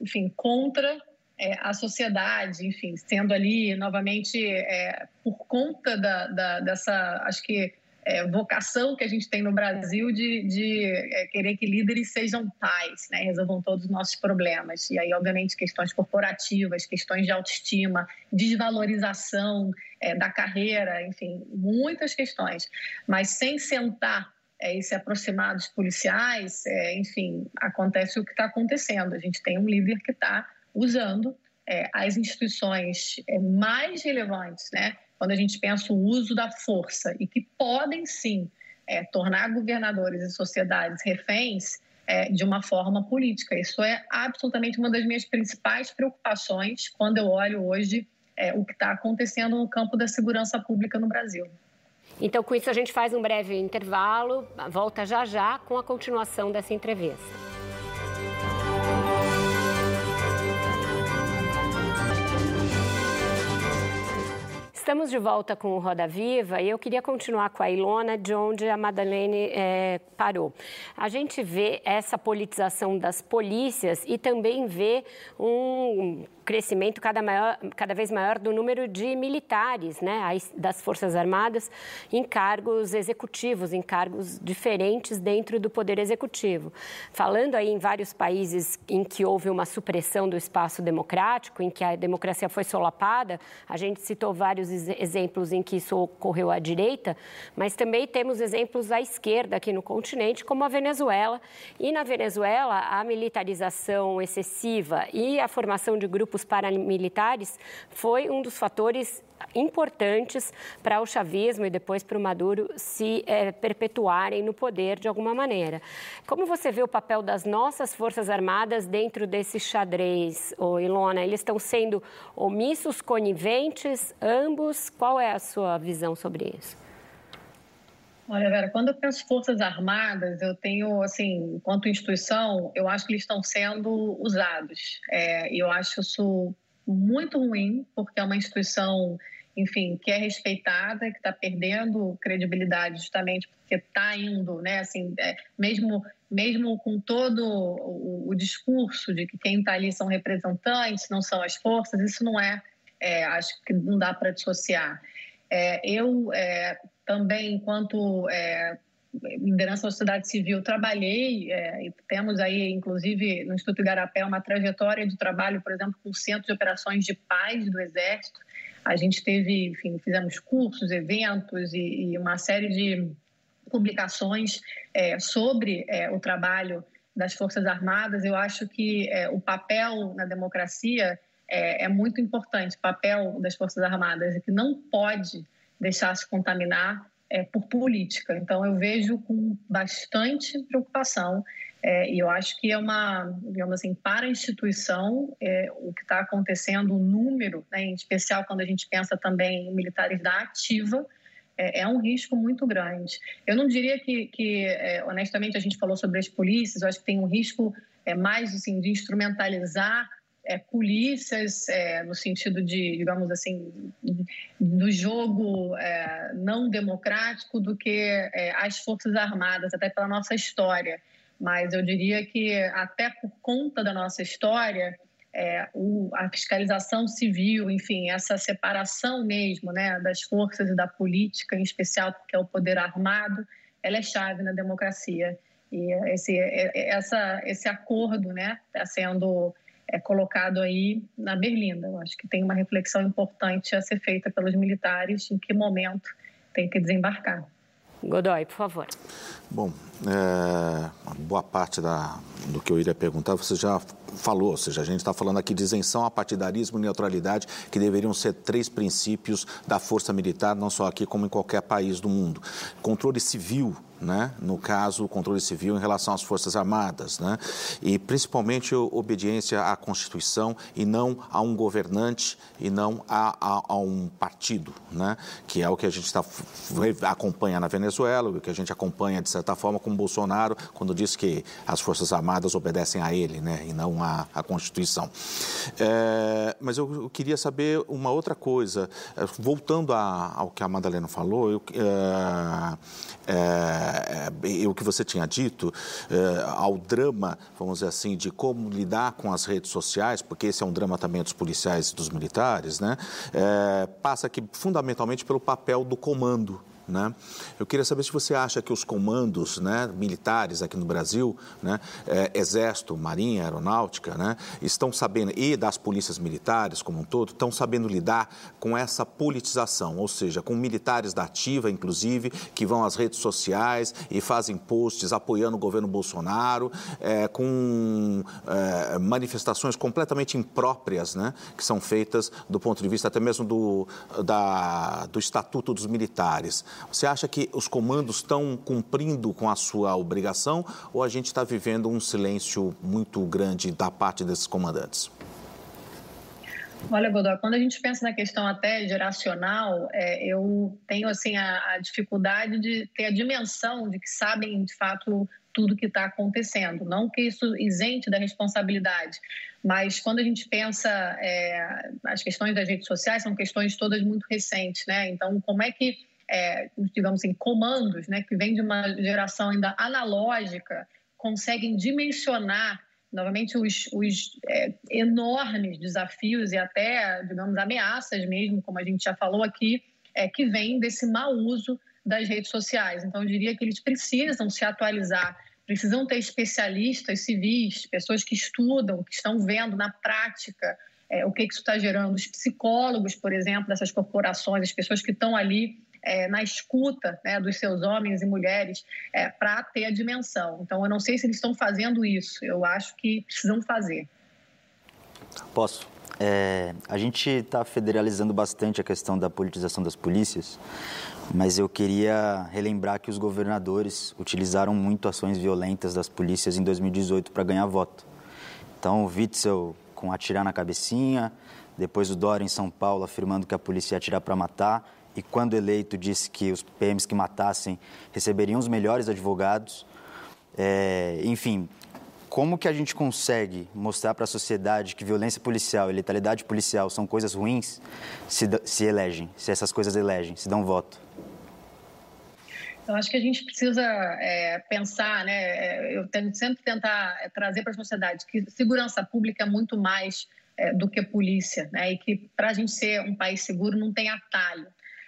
enfim, contra é, a sociedade, enfim, sendo ali novamente é, por conta da, da, dessa, acho que é, vocação que a gente tem no Brasil de, de é, querer que líderes sejam pais, né, resolvam todos os nossos problemas. E aí, obviamente, questões corporativas, questões de autoestima, desvalorização é, da carreira, enfim, muitas questões. Mas sem sentar é, e se aproximar dos policiais, é, enfim, acontece o que está acontecendo. A gente tem um líder que está usando é, as instituições é, mais relevantes, né? quando a gente pensa o uso da força e que podem sim é, tornar governadores e sociedades reféns é, de uma forma política. Isso é absolutamente uma das minhas principais preocupações quando eu olho hoje o que está acontecendo no campo da segurança pública no Brasil. Então, com isso, a gente faz um breve intervalo, volta já já com a continuação dessa entrevista. Estamos de volta com o Roda Viva e eu queria continuar com a Ilona, de onde a Madalene é, parou. A gente vê essa politização das polícias e também vê um crescimento cada, maior, cada vez maior do número de militares né, das Forças Armadas em cargos executivos, em cargos diferentes dentro do Poder Executivo. Falando aí em vários países em que houve uma supressão do espaço democrático, em que a democracia foi solapada, a gente citou vários exemplos em que isso ocorreu à direita, mas também temos exemplos à esquerda aqui no continente, como a Venezuela. E na Venezuela, a militarização excessiva e a formação de grupos grupos paramilitares foi um dos fatores importantes para o chavismo e depois para o Maduro se é, perpetuarem no poder de alguma maneira. Como você vê o papel das nossas Forças Armadas dentro desse xadrez, oh, Ilona? Eles estão sendo omissos, coniventes, ambos? Qual é a sua visão sobre isso? Olha, Vera, quando eu penso Forças Armadas, eu tenho, assim, enquanto instituição, eu acho que eles estão sendo usados. É, eu acho isso muito ruim, porque é uma instituição, enfim, que é respeitada, que está perdendo credibilidade justamente porque está indo, né, assim, é, mesmo, mesmo com todo o, o discurso de que quem está ali são representantes, não são as forças, isso não é, é acho que não dá para dissociar. É, eu é, também, enquanto é, liderança da sociedade civil, trabalhei é, e temos aí, inclusive, no Instituto Igarapé, uma trajetória de trabalho, por exemplo, com o Centro de Operações de Paz do Exército. A gente teve, enfim, fizemos cursos, eventos e, e uma série de publicações é, sobre é, o trabalho das Forças Armadas. Eu acho que o papel na democracia é, é muito importante, o papel das Forças Armadas, que não pode deixar se contaminar é, por política. Então, eu vejo com bastante preocupação é, e eu acho que é uma, digamos assim, para a instituição, é, o que está acontecendo, o número, né, em especial quando a gente pensa também em militares da ativa, é, é um risco muito grande. Eu não diria que, que é, honestamente, a gente falou sobre as polícias, eu acho que tem um risco é, mais assim, de instrumentalizar é, polícias, é, no sentido de, digamos assim, do jogo é, não democrático do que é, as Forças Armadas, até pela nossa história. Mas eu diria que, até por conta da nossa história, é, o, a fiscalização civil, enfim, essa separação mesmo né, das forças e da política, em especial porque é o poder armado, ela é chave na democracia. E esse, é, essa, esse acordo está né, tá sendo é colocado aí na berlinda. Eu acho que tem uma reflexão importante a ser feita pelos militares em que momento tem que desembarcar. Godoy, por favor. Bom, é, boa parte da, do que eu iria perguntar você já falou, ou seja, a gente está falando aqui de isenção, apartidarismo e neutralidade, que deveriam ser três princípios da força militar, não só aqui como em qualquer país do mundo. Controle civil né? no caso, o controle civil em relação às Forças Armadas, né? e principalmente obediência à Constituição e não a um governante e não a, a, a um partido, né? que é o que a gente tá, acompanha na Venezuela, o que a gente acompanha, de certa forma, com Bolsonaro, quando diz que as Forças Armadas obedecem a ele né? e não à Constituição. É, mas eu, queria saber uma outra coisa, voltando a, ao que a Madalena falou, eu, é, é, é, o que você tinha dito, é, ao drama, vamos dizer assim, de como lidar com as redes sociais, porque esse é um drama também dos policiais e dos militares, né? É, passa aqui fundamentalmente pelo papel do comando né? Eu queria saber se você acha que os comandos né, militares aqui no Brasil, né, é, Exército, Marinha, Aeronáutica, né, estão sabendo, e das polícias militares como um todo, estão sabendo lidar com essa politização, ou seja, com militares da ativa, inclusive, que vão às redes sociais e fazem posts apoiando o governo Bolsonaro, é, com é, manifestações completamente impróprias, né, que são feitas do ponto de vista até mesmo do, da, do Estatuto dos Militares. Você acha que os comandos estão cumprindo com a sua obrigação ou a gente está vivendo um silêncio muito grande da parte desses comandantes? Olha, Godoy, quando a gente pensa na questão até geracional, é, eu tenho assim a, a, dificuldade de ter a dimensão de que sabem de fato tudo que está acontecendo. Não que isso isente da responsabilidade, mas quando a gente pensa é, as questões das redes sociais são questões todas muito recentes, né? Então, como é que é, digamos assim, comandos, né, que vem de uma geração ainda analógica, conseguem dimensionar novamente, os, os é, enormes desafios e até, digamos, ameaças mesmo, como a gente já falou aqui, é, que vêm desse mau uso das redes sociais. Então, eu diria que eles precisam se atualizar, precisam ter especialistas civis, pessoas que estudam, que estão vendo na prática é, o que, que isso está gerando. Os psicólogos, por exemplo, dessas corporações, as pessoas que estão ali é, na escuta né, dos seus homens e mulheres é, para ter a dimensão. Então, eu não sei se eles estão fazendo isso, eu acho que precisam fazer. Posso? É, a gente está federalizando bastante a questão da politização das polícias, mas eu queria relembrar que os governadores utilizaram muito ações violentas das polícias em 2018 para ganhar voto. Então, o Witzel com atirar na cabecinha, depois o Dória em São Paulo afirmando que a polícia ia atirar para matar, e quando eleito disse que os PMs que matassem receberiam os melhores advogados. É, enfim, como que a gente consegue mostrar para a sociedade que violência policial e letalidade policial são coisas ruins se, se elegem, se essas coisas elegem, se dão voto? Eu acho que a gente precisa é, pensar, né? É, eu tento sempre tentar é, trazer para a sociedade que segurança pública é muito mais é, do que polícia, né? E que para a gente ser um país seguro não tem atalho.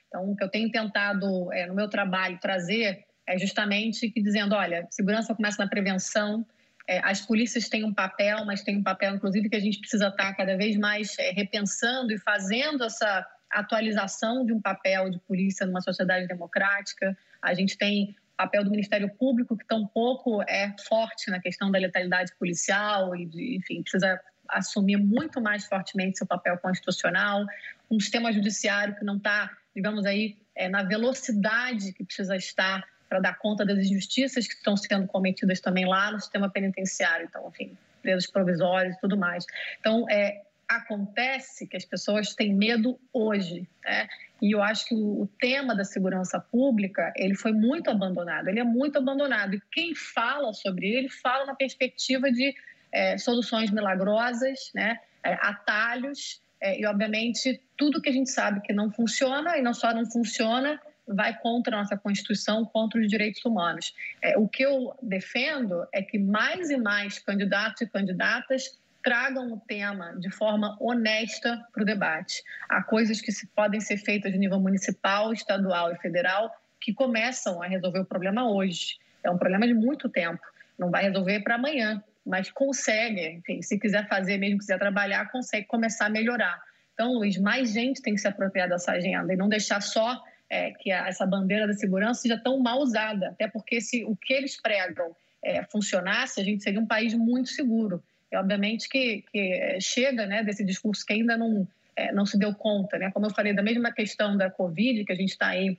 Então, o que eu tenho tentado é, no meu trabalho trazer é justamente que dizendo, olha, segurança começa na prevenção. É, as polícias têm um papel, mas tem um papel, inclusive, que a gente precisa estar cada vez mais é, repensando e fazendo essa atualização de um papel de polícia numa sociedade democrática. A gente tem papel do Ministério Público, que tão pouco é forte na questão da letalidade policial e, de, enfim, precisa assumir muito mais fortemente seu papel constitucional. Um sistema judiciário que não está digamos aí, é, na velocidade que precisa estar para dar conta das injustiças que estão sendo cometidas também lá no sistema penitenciário. Então, enfim, presos provisórios e tudo mais. Então, é, acontece que as pessoas têm medo hoje, né? E eu acho que o, o, tema da segurança pública ele foi muito abandonado. Ele é muito abandonado. E quem fala sobre ele fala na perspectiva de é, soluções milagrosas, né? É, atalhos é, e, obviamente, tudo que a gente sabe que não funciona, e não só não funciona, vai contra a nossa Constituição, contra os direitos humanos. É, o que eu defendo é que mais e mais candidatos e candidatas tragam o tema de forma honesta para o debate. Há coisas que se, podem ser feitas de nível municipal, estadual e federal que começam a resolver o problema hoje. É um problema de muito tempo. Não vai resolver para amanhã mas consegue, enfim, se quiser fazer, mesmo quiser trabalhar, consegue começar a melhorar. Então, Luiz, mais gente tem que se apropriar dessa agenda e não deixar só é, que a, essa bandeira da segurança seja tão mal usada, até porque se o que eles pregam é, funcionasse, a gente seria um país muito seguro. E, obviamente, que, que é, chega né, desse discurso que ainda não, é, não se deu conta. Né? Como eu falei, da mesma questão da Covid, que a gente está aí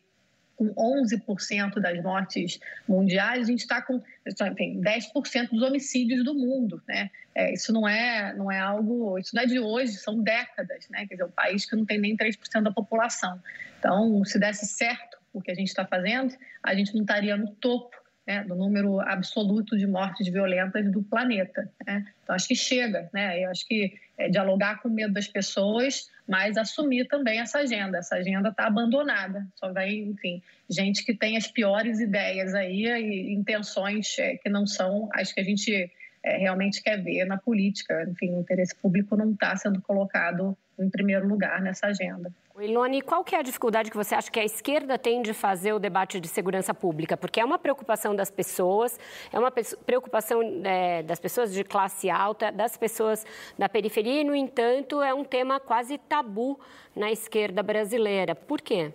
com 11% das mortes mundiais, a gente está com enfim, 10% dos homicídios do mundo. Né? É, isso não é, não é algo, isso não é de hoje, são décadas. Né? Quer dizer, um país que não tem nem 3% da população. Então, se desse certo o que a gente está fazendo, a gente não estaria no topo né, do número absoluto de mortes violentas do planeta. Né? Então, acho que chega. Né? Eu acho que é, dialogar com o medo das pessoas, mas assumir também essa agenda. Essa agenda está abandonada. Só vai, enfim, gente que tem as piores ideias aí e intenções é, que não são as que a gente é, realmente quer ver na política. Enfim, o interesse público não está sendo colocado em primeiro lugar nessa agenda. Ilone, qual que é a dificuldade que você acha que a esquerda tem de fazer o debate de segurança pública? Porque é uma preocupação das pessoas, é uma preocupação é, das pessoas de classe alta, das pessoas da periferia, e, no entanto, é um tema quase tabu na esquerda brasileira. Por quê?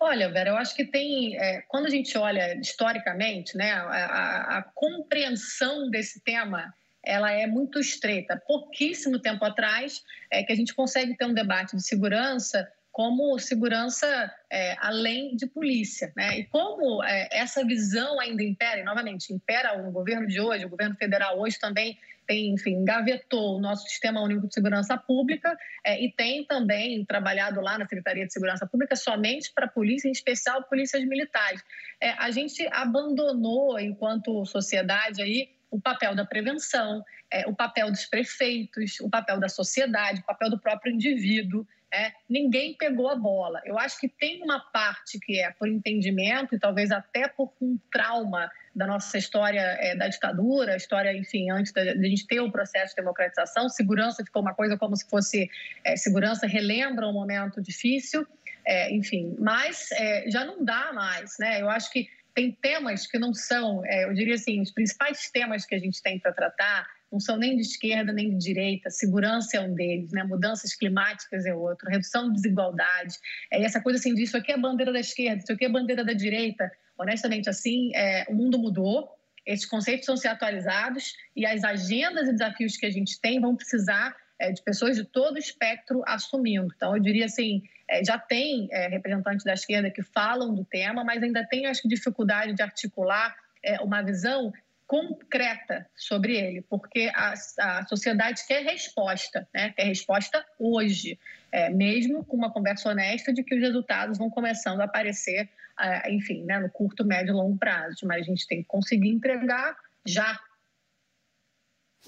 Olha, Vera, eu acho que tem. É, quando a gente olha historicamente, né, a, a, a compreensão desse tema ela é muito estreita. Pouquíssimo tempo atrás é que a gente consegue ter um debate de segurança como segurança é, além de polícia. Né? E como é, essa visão ainda impera, e novamente, impera o governo de hoje, o governo federal hoje também tem, enfim, engavetou o nosso Sistema Único de Segurança Pública é, e tem também trabalhado lá na Secretaria de Segurança Pública somente para a polícia, em especial polícias militares. É, a gente abandonou, enquanto sociedade, aí, o papel da prevenção, é, o papel dos prefeitos, o papel da sociedade, o papel do próprio indivíduo. é, ninguém pegou a bola. Eu acho que tem uma parte que é por entendimento e talvez até por um trauma da nossa história é, da ditadura, história, enfim, antes da, a gente ter o processo de democratização. Segurança ficou uma coisa como se fosse é, segurança relembra um momento difícil, é, enfim. Mas é, já não dá mais, né? Eu acho que tem temas que não são, é, eu diria assim, os principais temas que a gente tem para tratar não são nem de esquerda nem de direita, segurança é um deles, né? mudanças climáticas é outro, redução de desigualdade, é essa coisa assim, disso aqui é bandeira da esquerda, isso aqui é bandeira da direita. Honestamente, assim, é, o mundo mudou, esses conceitos vão ser atualizados e as agendas e desafios que a gente tem vão precisar é, de pessoas de todo o espectro assumindo. Então, eu diria assim, é, já tem é, representantes da esquerda que falam do tema, mas ainda tem, acho que, dificuldade de articular é, uma visão concreta sobre ele, porque a, a sociedade quer resposta, né? quer resposta hoje, é, mesmo com uma conversa honesta de que os resultados vão começando a aparecer, é, enfim, né, no curto, médio e longo prazo, mas a gente tem que conseguir entregar já.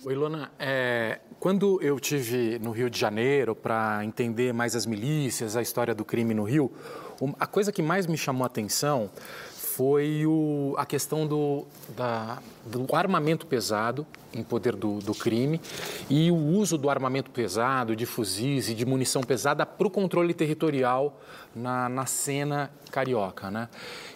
Oi, Ilona, é, quando eu tive no Rio de Janeiro para entender mais as milícias, a história do crime no Rio, a coisa que mais me chamou a atenção foi o, a questão do, da, do armamento pesado em poder do, do, crime e o uso do armamento pesado, de fuzis e de munição pesada para o controle territorial na, na cena carioca. Né?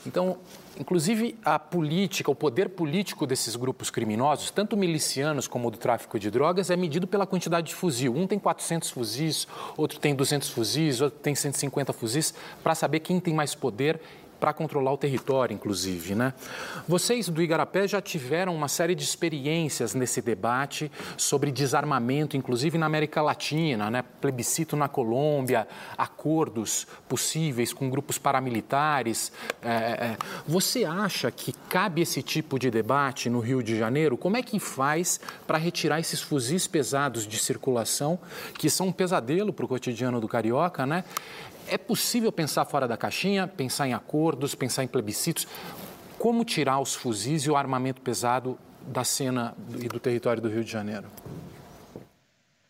Então, inclusive a política, o poder político desses grupos criminosos, tanto milicianos como do tráfico de drogas, é medido pela quantidade de fuzil. Um tem 400 fuzis, outro tem 200 fuzis, outro tem 150 fuzis, para saber quem tem mais poder para controlar o território, inclusive. Né? Vocês do Igarapé já tiveram uma série de experiências nesse debate sobre desarmamento, inclusive na América Latina, né? plebiscito na Colômbia, acordos possíveis com grupos paramilitares. É, é, você acha que cabe esse tipo de debate no Rio de Janeiro? Como é que faz para retirar esses fuzis pesados de circulação, que são um pesadelo para o cotidiano do carioca, né? É possível pensar fora da caixinha, pensar em acordos, pensar em plebiscitos? Como tirar os fuzis e o armamento pesado da cena e do território do Rio de Janeiro?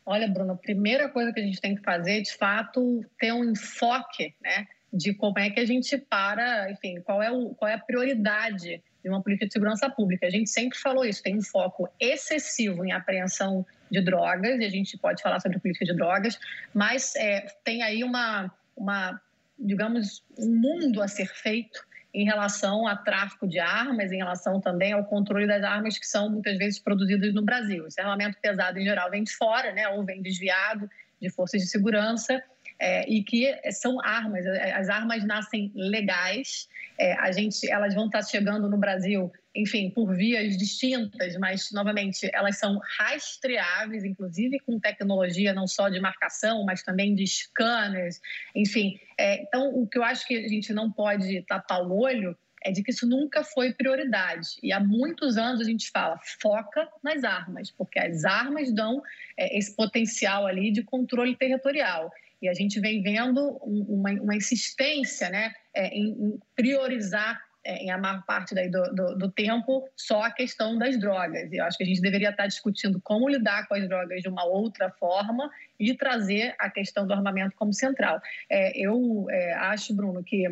Olha, Bruno, a primeira coisa que a gente tem que fazer, de fato, ter um enfoque, né, de como é que a gente para, enfim, qual é, o, qual é a prioridade de uma política de segurança pública. A gente sempre falou isso, tem um foco excessivo em apreensão de drogas, e a gente pode falar sobre política de drogas, mas é, tem aí uma, uma, digamos, um mundo a ser feito em relação a tráfico de armas, em relação também ao controle das armas que são muitas vezes produzidas no Brasil. Esse armamento pesado, em geral, vem de fora, né, ou vem desviado de forças de segurança, é, e que são armas. As armas nascem legais, é, a gente, elas vão estar chegando no Brasil enfim, por vias distintas, mas, novamente, elas são rastreáveis, inclusive com tecnologia não só de marcação, mas também de scanners, enfim. É, então, o que eu acho que a gente não pode tapar o olho é de que isso nunca foi prioridade. E há muitos anos a gente fala, foca nas armas, porque as armas dão é, esse potencial ali de controle territorial. E a gente vem vendo uma, uma insistência né, é, em, priorizar em a maior parte do, do, do, tempo, só a questão das drogas. E eu acho que a gente deveria estar discutindo como lidar com as drogas de uma outra forma e trazer a questão do armamento como central. É, eu é, acho, Bruno, que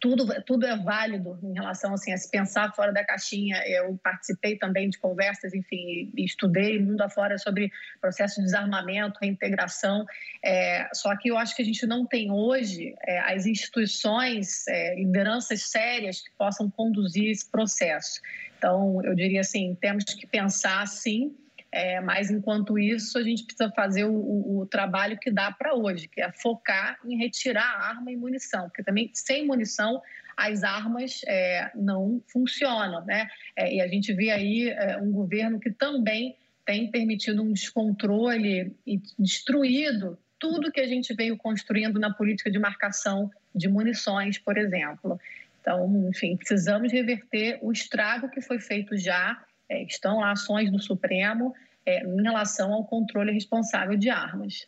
tudo, tudo é válido em relação assim, a se pensar fora da caixinha. Eu participei também de conversas, enfim, estudei mundo afora sobre processo de desarmamento, reintegração. É, só que eu acho que a gente não tem hoje é, as instituições, é, lideranças sérias que possam conduzir esse processo. Então, eu diria assim, temos que pensar, sim, é, mas, enquanto isso, a gente precisa fazer o, o, o trabalho que dá para hoje, que é focar em retirar arma e munição, porque também sem munição as armas é, não funcionam. Né? É, e a gente vê aí é, um governo que também tem permitido um descontrole e destruído tudo que a gente veio construindo na política de marcação de munições, por exemplo. Então, enfim, precisamos reverter o estrago que foi feito já é, estão lá ações do Supremo é, em relação ao controle responsável de armas.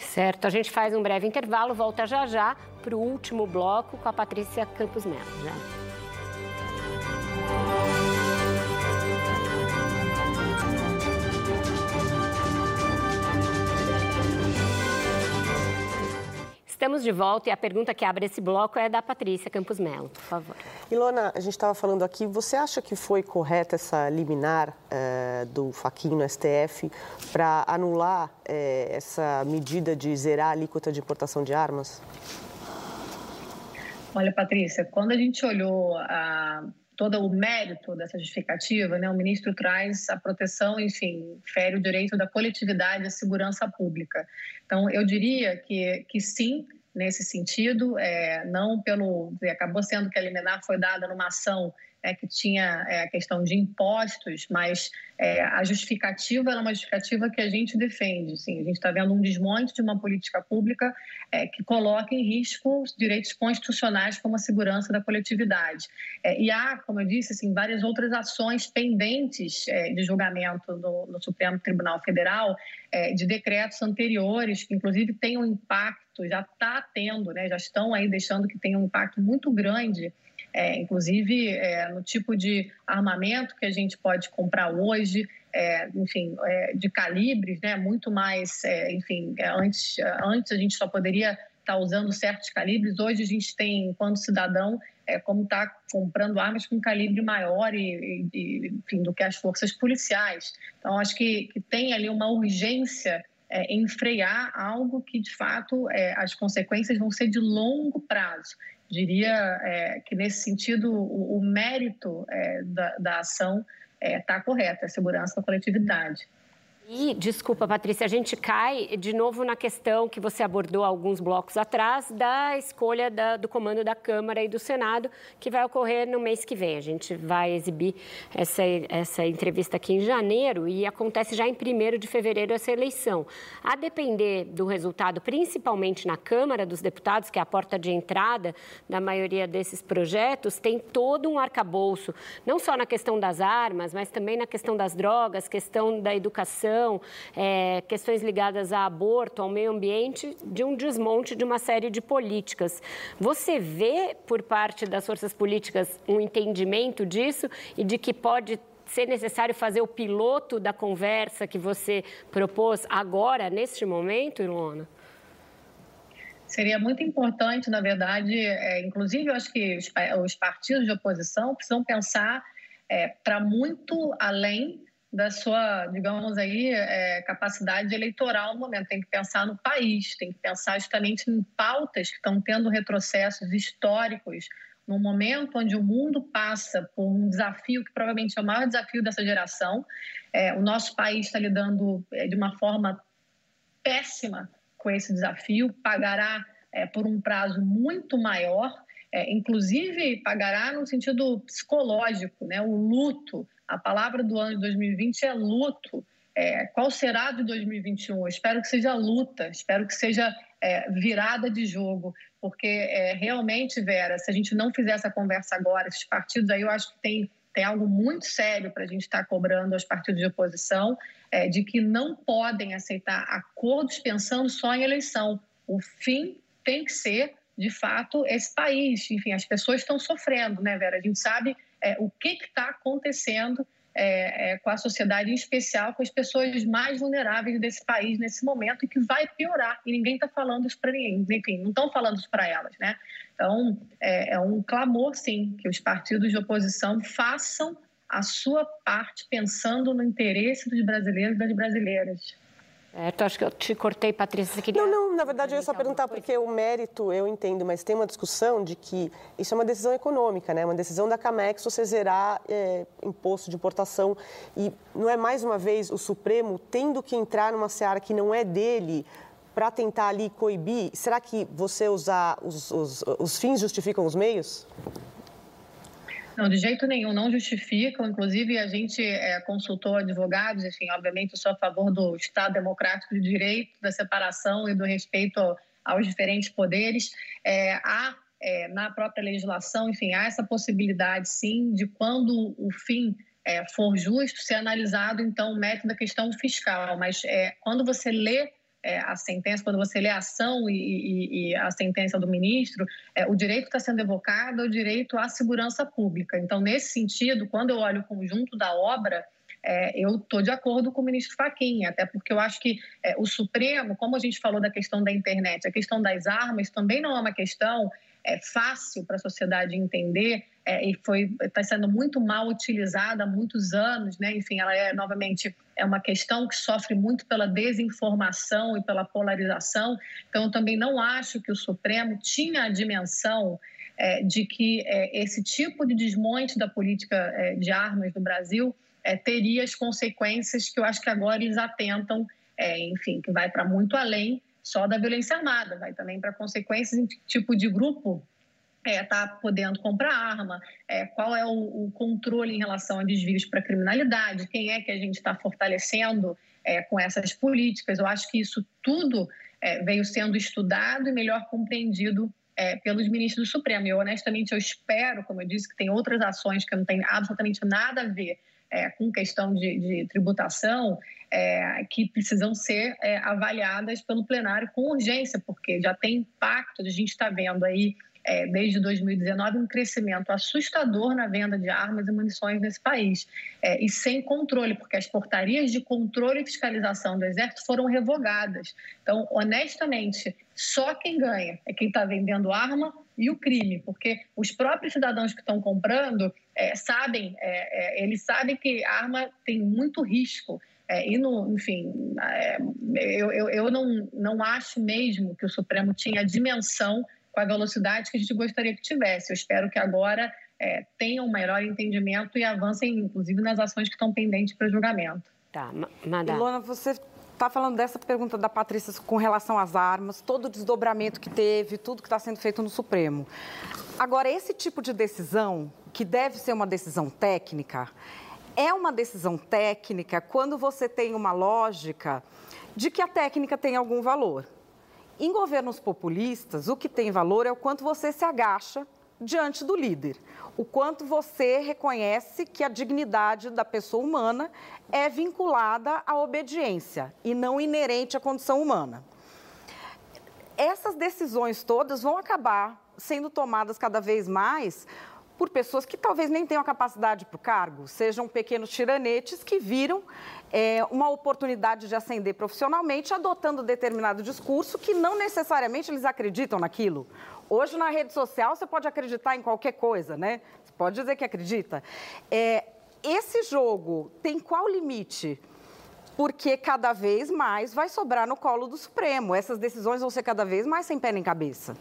Certo, a gente faz um breve intervalo, volta já já para o último bloco com a Patrícia Campos Melo. Estamos de volta e a pergunta que abre esse bloco é da Patrícia Campos Melo, por favor. Ilona, a gente estava falando aqui, você acha que foi correta essa liminar eh, do Faquinho no STF para anular eh, essa medida de zerar a alíquota de importação de armas? Olha, Patrícia, quando a gente olhou a, todo o mérito dessa justificativa, né, o ministro traz a proteção, enfim, fere o direito da coletividade a segurança pública. Então, eu diria que, que sim, nesse sentido, é, não pelo. Acabou sendo que a liminar foi dada numa ação é, que tinha é, a questão de impostos, mas é, a justificativa é uma justificativa que a gente defende. Sim, a gente está vendo um desmonte de uma política pública é, que coloca em risco os direitos constitucionais como a segurança da coletividade. É, e há, como eu disse, assim, várias outras ações pendentes de julgamento no, no, Supremo Tribunal Federal de decretos anteriores que, inclusive, têm um impacto, já está tendo, né, já estão aí deixando que tem um impacto muito grande é, inclusive é, no tipo de armamento que a gente pode comprar hoje, é, enfim, é, de calibres, né, muito mais, é, enfim, é, antes, antes a gente só poderia estar tá usando certos calibres, hoje a gente tem, enquanto cidadão, como está comprando armas com calibre maior e, e, enfim, do que as forças policiais. Então, acho que, que tem ali uma urgência é, em frear algo que, de fato, é, as consequências vão ser de longo prazo diria é, que, nesse sentido, o, o mérito é, da, da, ação está é, correto, é a segurança da coletividade. E, desculpa, Patrícia, a gente cai de novo na questão que você abordou alguns blocos atrás da escolha da, do comando da Câmara e do Senado, que vai ocorrer no mês que vem. A gente vai exibir essa, essa entrevista aqui em janeiro e acontece já em 1 de fevereiro essa eleição. A depender do resultado, principalmente na Câmara dos Deputados, que é a porta de entrada da maioria desses projetos, tem todo um arcabouço, não só na questão das armas, mas também na questão das drogas, questão da educação é, questões ligadas a aborto, ao meio ambiente, de um desmonte de uma série de políticas. Você vê, por parte das forças políticas, um entendimento disso e de que pode ser necessário fazer o piloto da conversa que você propôs agora, neste momento, Ilona? Seria muito importante, na verdade, é, inclusive eu acho que os, os, partidos de oposição precisam pensar é, para muito além da sua, digamos aí, é, capacidade eleitoral no momento. Tem que pensar no país, tem que pensar justamente em pautas que estão tendo retrocessos históricos no momento onde o mundo passa por um desafio que provavelmente é o maior desafio dessa geração. É, o nosso país está lidando é, de uma forma péssima com esse desafio, pagará é, por um prazo muito maior, é, inclusive pagará no sentido psicológico, né, o luto a palavra do ano de 2020 é luto. É, qual será de 2021? Eu espero que seja luta, espero que seja é, virada de jogo, porque é, realmente, Vera, se a gente não fizer essa conversa agora, esses partidos aí, eu acho que tem, tem algo muito sério para a gente estar tá cobrando aos partidos de oposição, é, de que não podem aceitar acordos pensando só em eleição. O fim tem que ser, de fato, esse país. Enfim, as pessoas estão sofrendo, né, Vera? A gente sabe é, o que está acontecendo é, é, com a sociedade, em especial com as pessoas mais vulneráveis desse país nesse momento e que vai piorar. E ninguém está falando isso para ninguém. Enfim, não estão falando isso para elas, né? Então, é, é um clamor, sim, que os partidos de oposição façam a sua parte pensando no interesse dos brasileiros e das brasileiras. É, acho que eu te cortei, Patrícia. Você queria... Não, não, na verdade eu ia só perguntar porque o mérito eu entendo, mas tem uma discussão de que isso é uma decisão econômica, né? Uma decisão da Camex você zerar é, imposto de importação e não é mais uma vez o Supremo tendo que entrar numa seara que não é dele para tentar ali coibir. Será que você usar os, os, os fins justificam os meios? Não, de jeito nenhum, não justificam. Inclusive, a gente é, consultou advogados, enfim, obviamente eu sou a favor do Estado democrático de direito, da separação e do respeito aos diferentes poderes. É, há é, na própria legislação, enfim, há essa possibilidade, sim, de quando o fim é, for justo, ser analisado, então, o método da questão fiscal. Mas é, quando você lê é, a sentença, quando você lê a ação e, e, e a sentença do ministro, é, o direito está sendo evocado é o direito à segurança pública. Então, nesse sentido, quando eu olho o conjunto da obra, é, eu estou de acordo com o ministro Faquinha, até porque eu acho que é, o Supremo, como a gente falou da questão da internet, a questão das armas também não é uma questão é, fácil para a sociedade entender é, e foi está sendo muito mal utilizada há muitos anos, né? Enfim, ela é novamente é uma questão que sofre muito pela desinformação e pela polarização. Então, eu também não acho que o Supremo tinha a dimensão é, de que é, esse tipo de desmonte da política é, de armas no Brasil é, teria as consequências que eu acho que agora eles atentam, é, enfim, que vai para muito além só da violência armada, vai também para consequências em tipo de grupo está é, tá podendo comprar arma, é, qual é o, o, controle em relação a desvios para criminalidade, quem é que a gente está fortalecendo é, com essas políticas. Eu acho que isso tudo é, veio sendo estudado e melhor compreendido é, pelos ministros do Supremo. E honestamente, eu espero, como eu disse, que tem outras ações que não têm absolutamente nada a ver é, com questão de, de tributação, é, que precisam ser é, avaliadas pelo plenário com urgência, porque já tem impacto, a gente está vendo aí é, desde 2019 um crescimento assustador na venda de armas e munições nesse país. É, e sem controle, porque as portarias de controle e fiscalização do Exército foram revogadas. Então, honestamente, só quem ganha é quem está vendendo arma e o crime, porque os próprios cidadãos que estão comprando é, sabem, é, é, eles sabem que arma tem muito risco. É, e, no, enfim, é, eu, eu, eu não, não acho mesmo que o Supremo tinha a dimensão com a velocidade que a gente gostaria que tivesse. Eu espero que agora é, tenham um maior entendimento e avancem, inclusive, nas ações que estão pendentes para julgamento. Tá, Madá. Ilona, você está falando dessa pergunta da Patrícia com relação às armas, todo o desdobramento que teve, tudo que está sendo feito no Supremo. Agora, esse tipo de decisão, que deve ser uma decisão técnica, é uma decisão técnica quando você tem uma lógica de que a técnica tem algum valor. Em governos populistas, o que tem valor é o quanto você se agacha diante do líder, o quanto você reconhece que a dignidade da pessoa humana é vinculada à obediência e não inerente à condição humana. Essas decisões todas vão acabar sendo tomadas cada vez mais por pessoas que talvez nem tenham a capacidade para o cargo, sejam pequenos tiranetes que viram é, uma oportunidade de ascender profissionalmente adotando determinado discurso que não necessariamente eles acreditam naquilo. Hoje, na rede social, você pode acreditar em qualquer coisa, né? Você pode dizer que acredita. É, esse jogo tem qual limite? Porque cada vez mais vai sobrar no colo do Supremo. Essas decisões vão ser cada vez mais sem pé nem cabeça.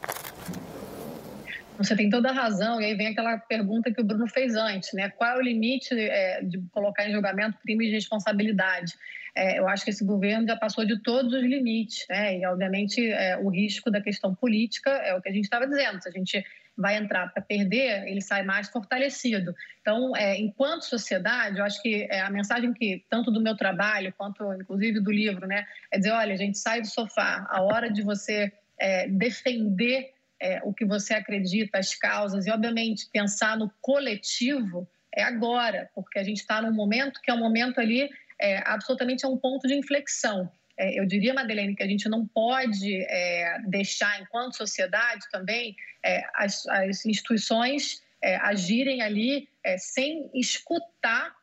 Você tem toda a razão, e aí vem aquela pergunta que o Bruno fez antes, né? Qual é o limite é, de colocar em julgamento crime de responsabilidade? É, eu acho que esse governo já passou de todos os limites, né? E, obviamente, é, o risco da questão política é o que a gente estava dizendo. Se a gente vai entrar para perder, ele sai mais fortalecido. Então, é, enquanto sociedade, eu acho que é, a mensagem que, tanto do meu trabalho, quanto, inclusive, do livro, né? É dizer, olha, a gente sai do sofá, a hora de você é, defender é, o que você acredita, as causas, e, obviamente, pensar no coletivo é agora, porque a gente está num momento que é um momento ali, é, absolutamente é um ponto de inflexão. É, eu diria, Madeleine, que a gente não pode é, deixar, enquanto sociedade também, é, as, as, instituições é, agirem ali sem escutar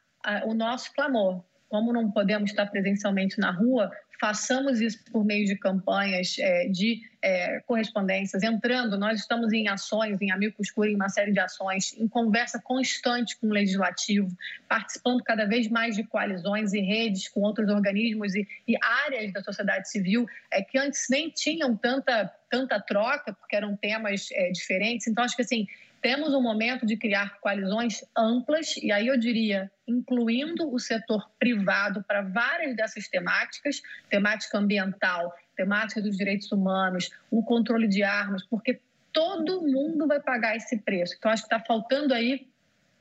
o nosso clamor. Como não podemos estar presencialmente na rua, façamos isso por meio de campanhas é, de é, correspondências, entrando, nós estamos em ações, em Amigos Cura, em uma série de ações, em conversa constante com o Legislativo, participando cada vez mais de coalizões e redes com outros organismos e, e áreas da sociedade civil é, que antes nem tinham tanta, tanta troca, porque eram temas é, diferentes. Então, acho que assim, temos um momento de criar coalizões amplas, e aí eu diria, incluindo o setor privado para várias dessas temáticas temática ambiental, temática dos direitos humanos, o controle de armas, porque todo mundo vai pagar esse preço. Então, acho que está faltando aí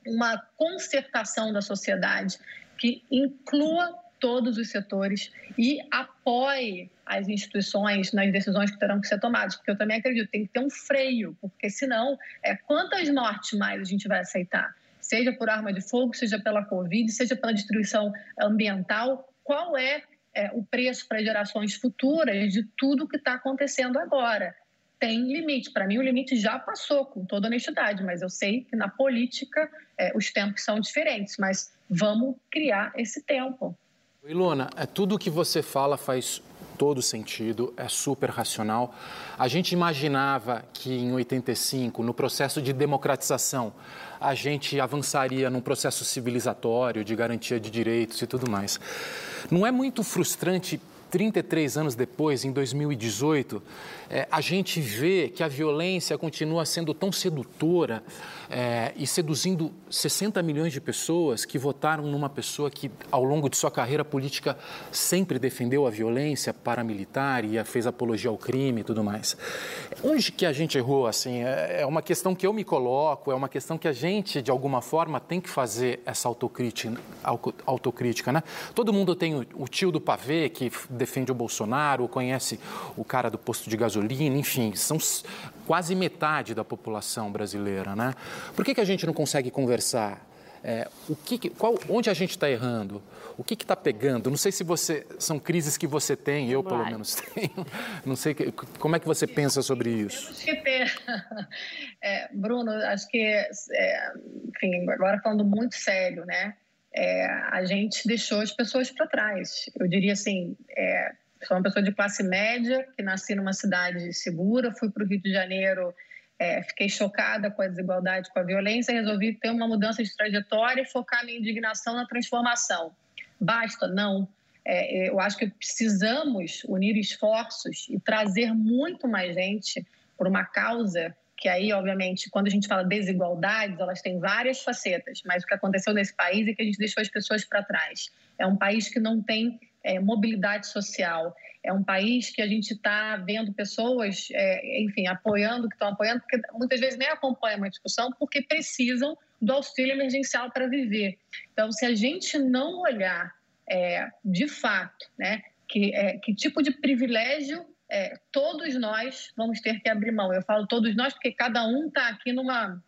uma concertação da sociedade que inclua todos os setores e apoie as instituições nas decisões que terão que ser tomadas, porque eu também acredito tem que ter um freio, porque senão, é, quantas mortes mais a gente vai aceitar? Seja por arma de fogo, seja pela Covid, seja pela destruição ambiental, qual é, é o preço para gerações futuras de tudo que está acontecendo agora? Tem limite. Para mim, o limite já passou, com toda honestidade, mas eu sei que na política é, os tempos são diferentes. Mas vamos criar esse tempo. Ilona, é, tudo que você fala faz todo sentido, é super racional. A gente imaginava que em 85, no processo de democratização, a gente avançaria num processo civilizatório de garantia de direitos e tudo mais. Não é muito frustrante 33 anos depois, em 2018, é, a gente vê que a violência continua sendo tão sedutora é, e seduzindo 60 milhões de pessoas que votaram numa pessoa que, ao longo de sua carreira política, sempre defendeu a violência paramilitar e fez apologia ao crime e tudo mais. Onde que a gente errou? Assim, é, é uma questão que eu me coloco, é uma questão que a gente, de alguma forma, tem que fazer essa autocrítica, autocrítica né? Todo mundo tem o, tio do pavê que defende o Bolsonaro, conhece o cara do posto de gasolina, enfim, são quase metade da população brasileira, né? Por que, que a gente não consegue conversar? É, o que, qual, onde a gente está errando? O que está pegando? Não sei se você são crises que você tem, eu pelo menos tenho. Não sei que, como é que você pensa sobre isso. Temos que ter, é, Bruno. Acho que, é, enfim, agora falando muito sério, né? É, a gente deixou as pessoas para trás. Eu diria assim, é, sou uma pessoa de classe média que nasci numa cidade segura, fui para o Rio de Janeiro é, fiquei chocada com a desigualdade, com a violência, resolvi ter uma mudança de trajetória e focar minha indignação na transformação. Basta? Não. É, eu acho que precisamos unir esforços e trazer muito mais gente por uma causa que aí, obviamente, quando a gente fala desigualdades, elas têm várias facetas, mas o que aconteceu nesse país é que a gente deixou as pessoas para trás. É um país que não tem é, mobilidade social, é um país que a gente está vendo pessoas, é, enfim, apoiando, que estão apoiando, porque muitas vezes nem acompanham uma discussão porque precisam do auxílio emergencial para viver. Então, se a gente não olhar é, de fato, né, que, é, que tipo de privilégio é, todos nós vamos ter que abrir mão. Eu falo todos nós porque cada um está aqui numa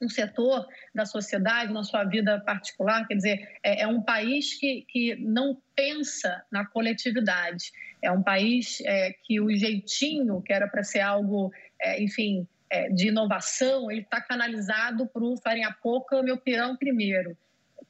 um setor da sociedade, na sua vida particular. Quer dizer, é, é um país que, que não pensa na coletividade. É um país é, que o jeitinho, que era para ser algo, é, enfim, é, de inovação, ele está canalizado para o farinha pouca, meu pirão primeiro.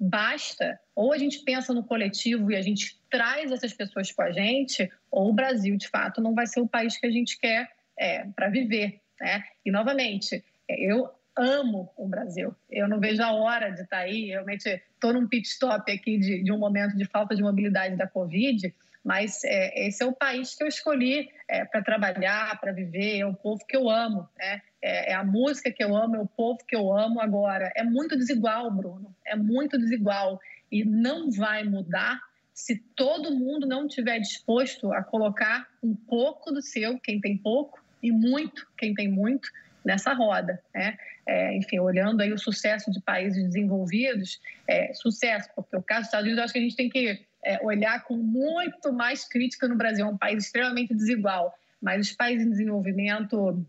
Basta, ou a gente pensa no coletivo e a gente traz essas pessoas com a gente, ou o Brasil, de fato, não vai ser o país que a gente quer é, para viver. Né? E, novamente, eu amo o Brasil. Eu não vejo a hora de estar tá aí. Realmente estou num pit stop aqui de, de, um momento de falta de mobilidade da Covid, mas é, esse é o país que eu escolhi é, para trabalhar, para viver, é o povo que eu amo, né? é, é a música que eu amo, é o povo que eu amo agora. É muito desigual, Bruno, é muito desigual e não vai mudar se todo mundo não estiver disposto a colocar um pouco do seu, quem tem pouco, e muito, quem tem muito, nessa roda. Né? É, enfim, olhando aí o sucesso de países desenvolvidos, é, sucesso, porque o caso dos Estados Unidos, acho que a gente tem que é, olhar com muito mais crítica no Brasil, é um país extremamente desigual, mas os países em desenvolvimento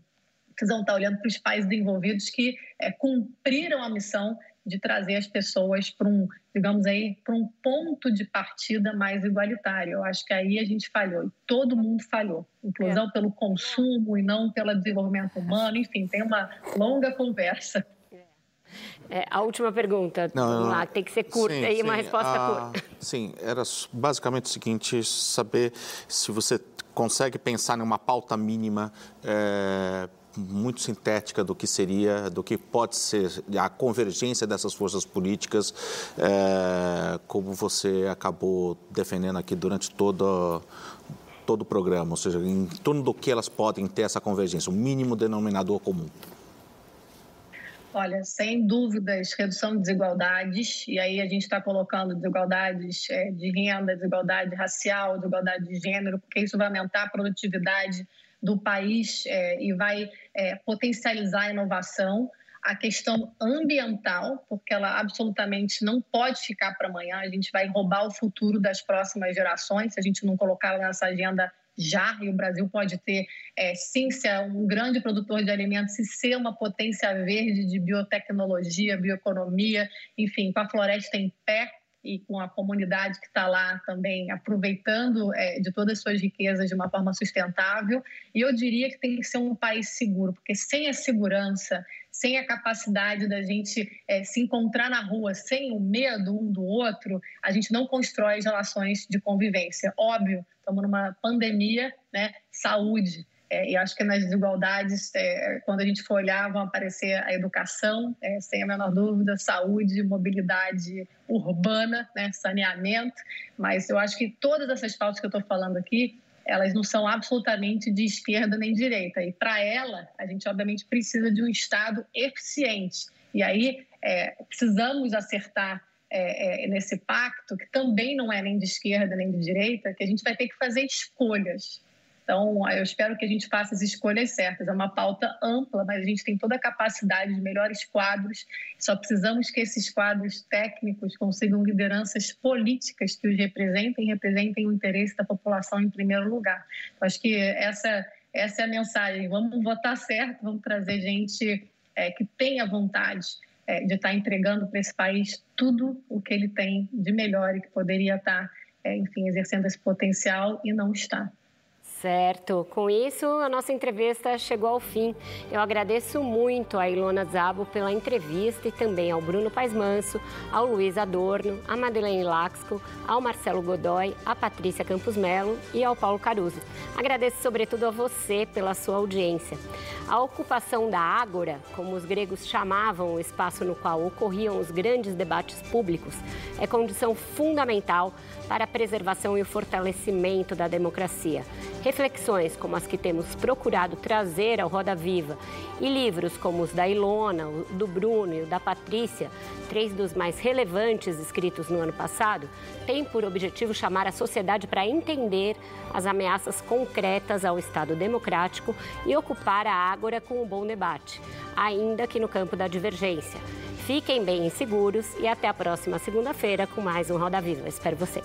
precisam estar olhando para os países desenvolvidos que é, cumpriram a missão de trazer as pessoas para um, digamos aí, para um ponto de partida mais igualitário. Eu acho que aí a gente falhou, e todo mundo falhou. Inclusão é. pelo consumo e não pelo desenvolvimento humano, enfim, tem uma longa conversa. É, a última pergunta, não, lá, tem que ser curta sim, e uma resposta ah, curta. Sim, era basicamente o seguinte, saber se você consegue pensar numa pauta mínima é, muito sintética do que seria, do que pode ser a convergência dessas forças políticas, é, como você acabou defendendo aqui durante todo, todo o programa, ou seja, em torno do que elas podem ter essa convergência, o mínimo denominador comum. Olha, sem dúvidas, redução de desigualdades, e aí a gente está colocando desigualdades é, de renda, desigualdade racial, desigualdade de gênero, porque isso vai aumentar a produtividade do país é, e vai é, potencializar a inovação. A questão ambiental, porque ela absolutamente não pode ficar para amanhã, a gente vai roubar o futuro das próximas gerações se a gente não colocar nessa agenda já, e o Brasil pode ter, é, sim, ser um grande produtor de alimentos e ser uma potência verde de biotecnologia, bioeconomia, enfim, com a floresta em pé, e com a comunidade que está lá também aproveitando é, de todas as suas riquezas de uma forma sustentável. E eu diria que tem que ser um país seguro, porque sem a segurança, sem a capacidade da gente é, se encontrar na rua, sem o medo um do outro, a gente não constrói relações de convivência. Óbvio, estamos numa pandemia, né? Saúde. É, e acho que nas desigualdades, é, quando a gente for olhar, vão aparecer a educação, é, sem a menor dúvida, saúde, mobilidade urbana, né, saneamento. Mas eu acho que todas essas pautas que eu estou falando aqui, elas não são absolutamente de esquerda nem direita. E para ela, a gente obviamente precisa de um Estado eficiente. E aí é, precisamos acertar é, é, nesse pacto, que também não é nem de esquerda nem de direita, que a gente vai ter que fazer escolhas. Então, eu espero que a gente faça as escolhas certas. É uma pauta ampla, mas a gente tem toda a capacidade de melhores quadros. Só precisamos que esses quadros técnicos consigam lideranças políticas que os representem, representem o interesse da população em primeiro lugar. Eu acho que essa, essa é a mensagem. Vamos votar certo, vamos trazer gente é, que tenha vontade é, de estar entregando para esse país tudo o que ele tem de melhor e que poderia estar, é, enfim, exercendo esse potencial e não está. Certo. Com isso, a nossa entrevista chegou ao fim. Eu agradeço muito a Ilona Zabo pela entrevista e também ao Bruno Paes Manso, ao Luiz Adorno, a Madeleine Laxco, ao Marcelo Godoy, a Patrícia Campos Melo e ao Paulo Caruso. Agradeço sobretudo a você pela sua audiência. A ocupação da Ágora, como os gregos chamavam o espaço no qual ocorriam os grandes debates públicos, é condição fundamental para a preservação e o fortalecimento da democracia. Reflexões como as que temos procurado trazer ao Roda Viva e livros como os da Ilona, o do Bruno e o da Patrícia, três dos mais relevantes escritos no ano passado, têm por objetivo chamar a sociedade para entender as ameaças concretas ao Estado democrático e ocupar a ágora com um bom debate, ainda que no campo da divergência. Fiquem bem seguros e até a próxima segunda-feira com mais um Roda Viva. Espero você.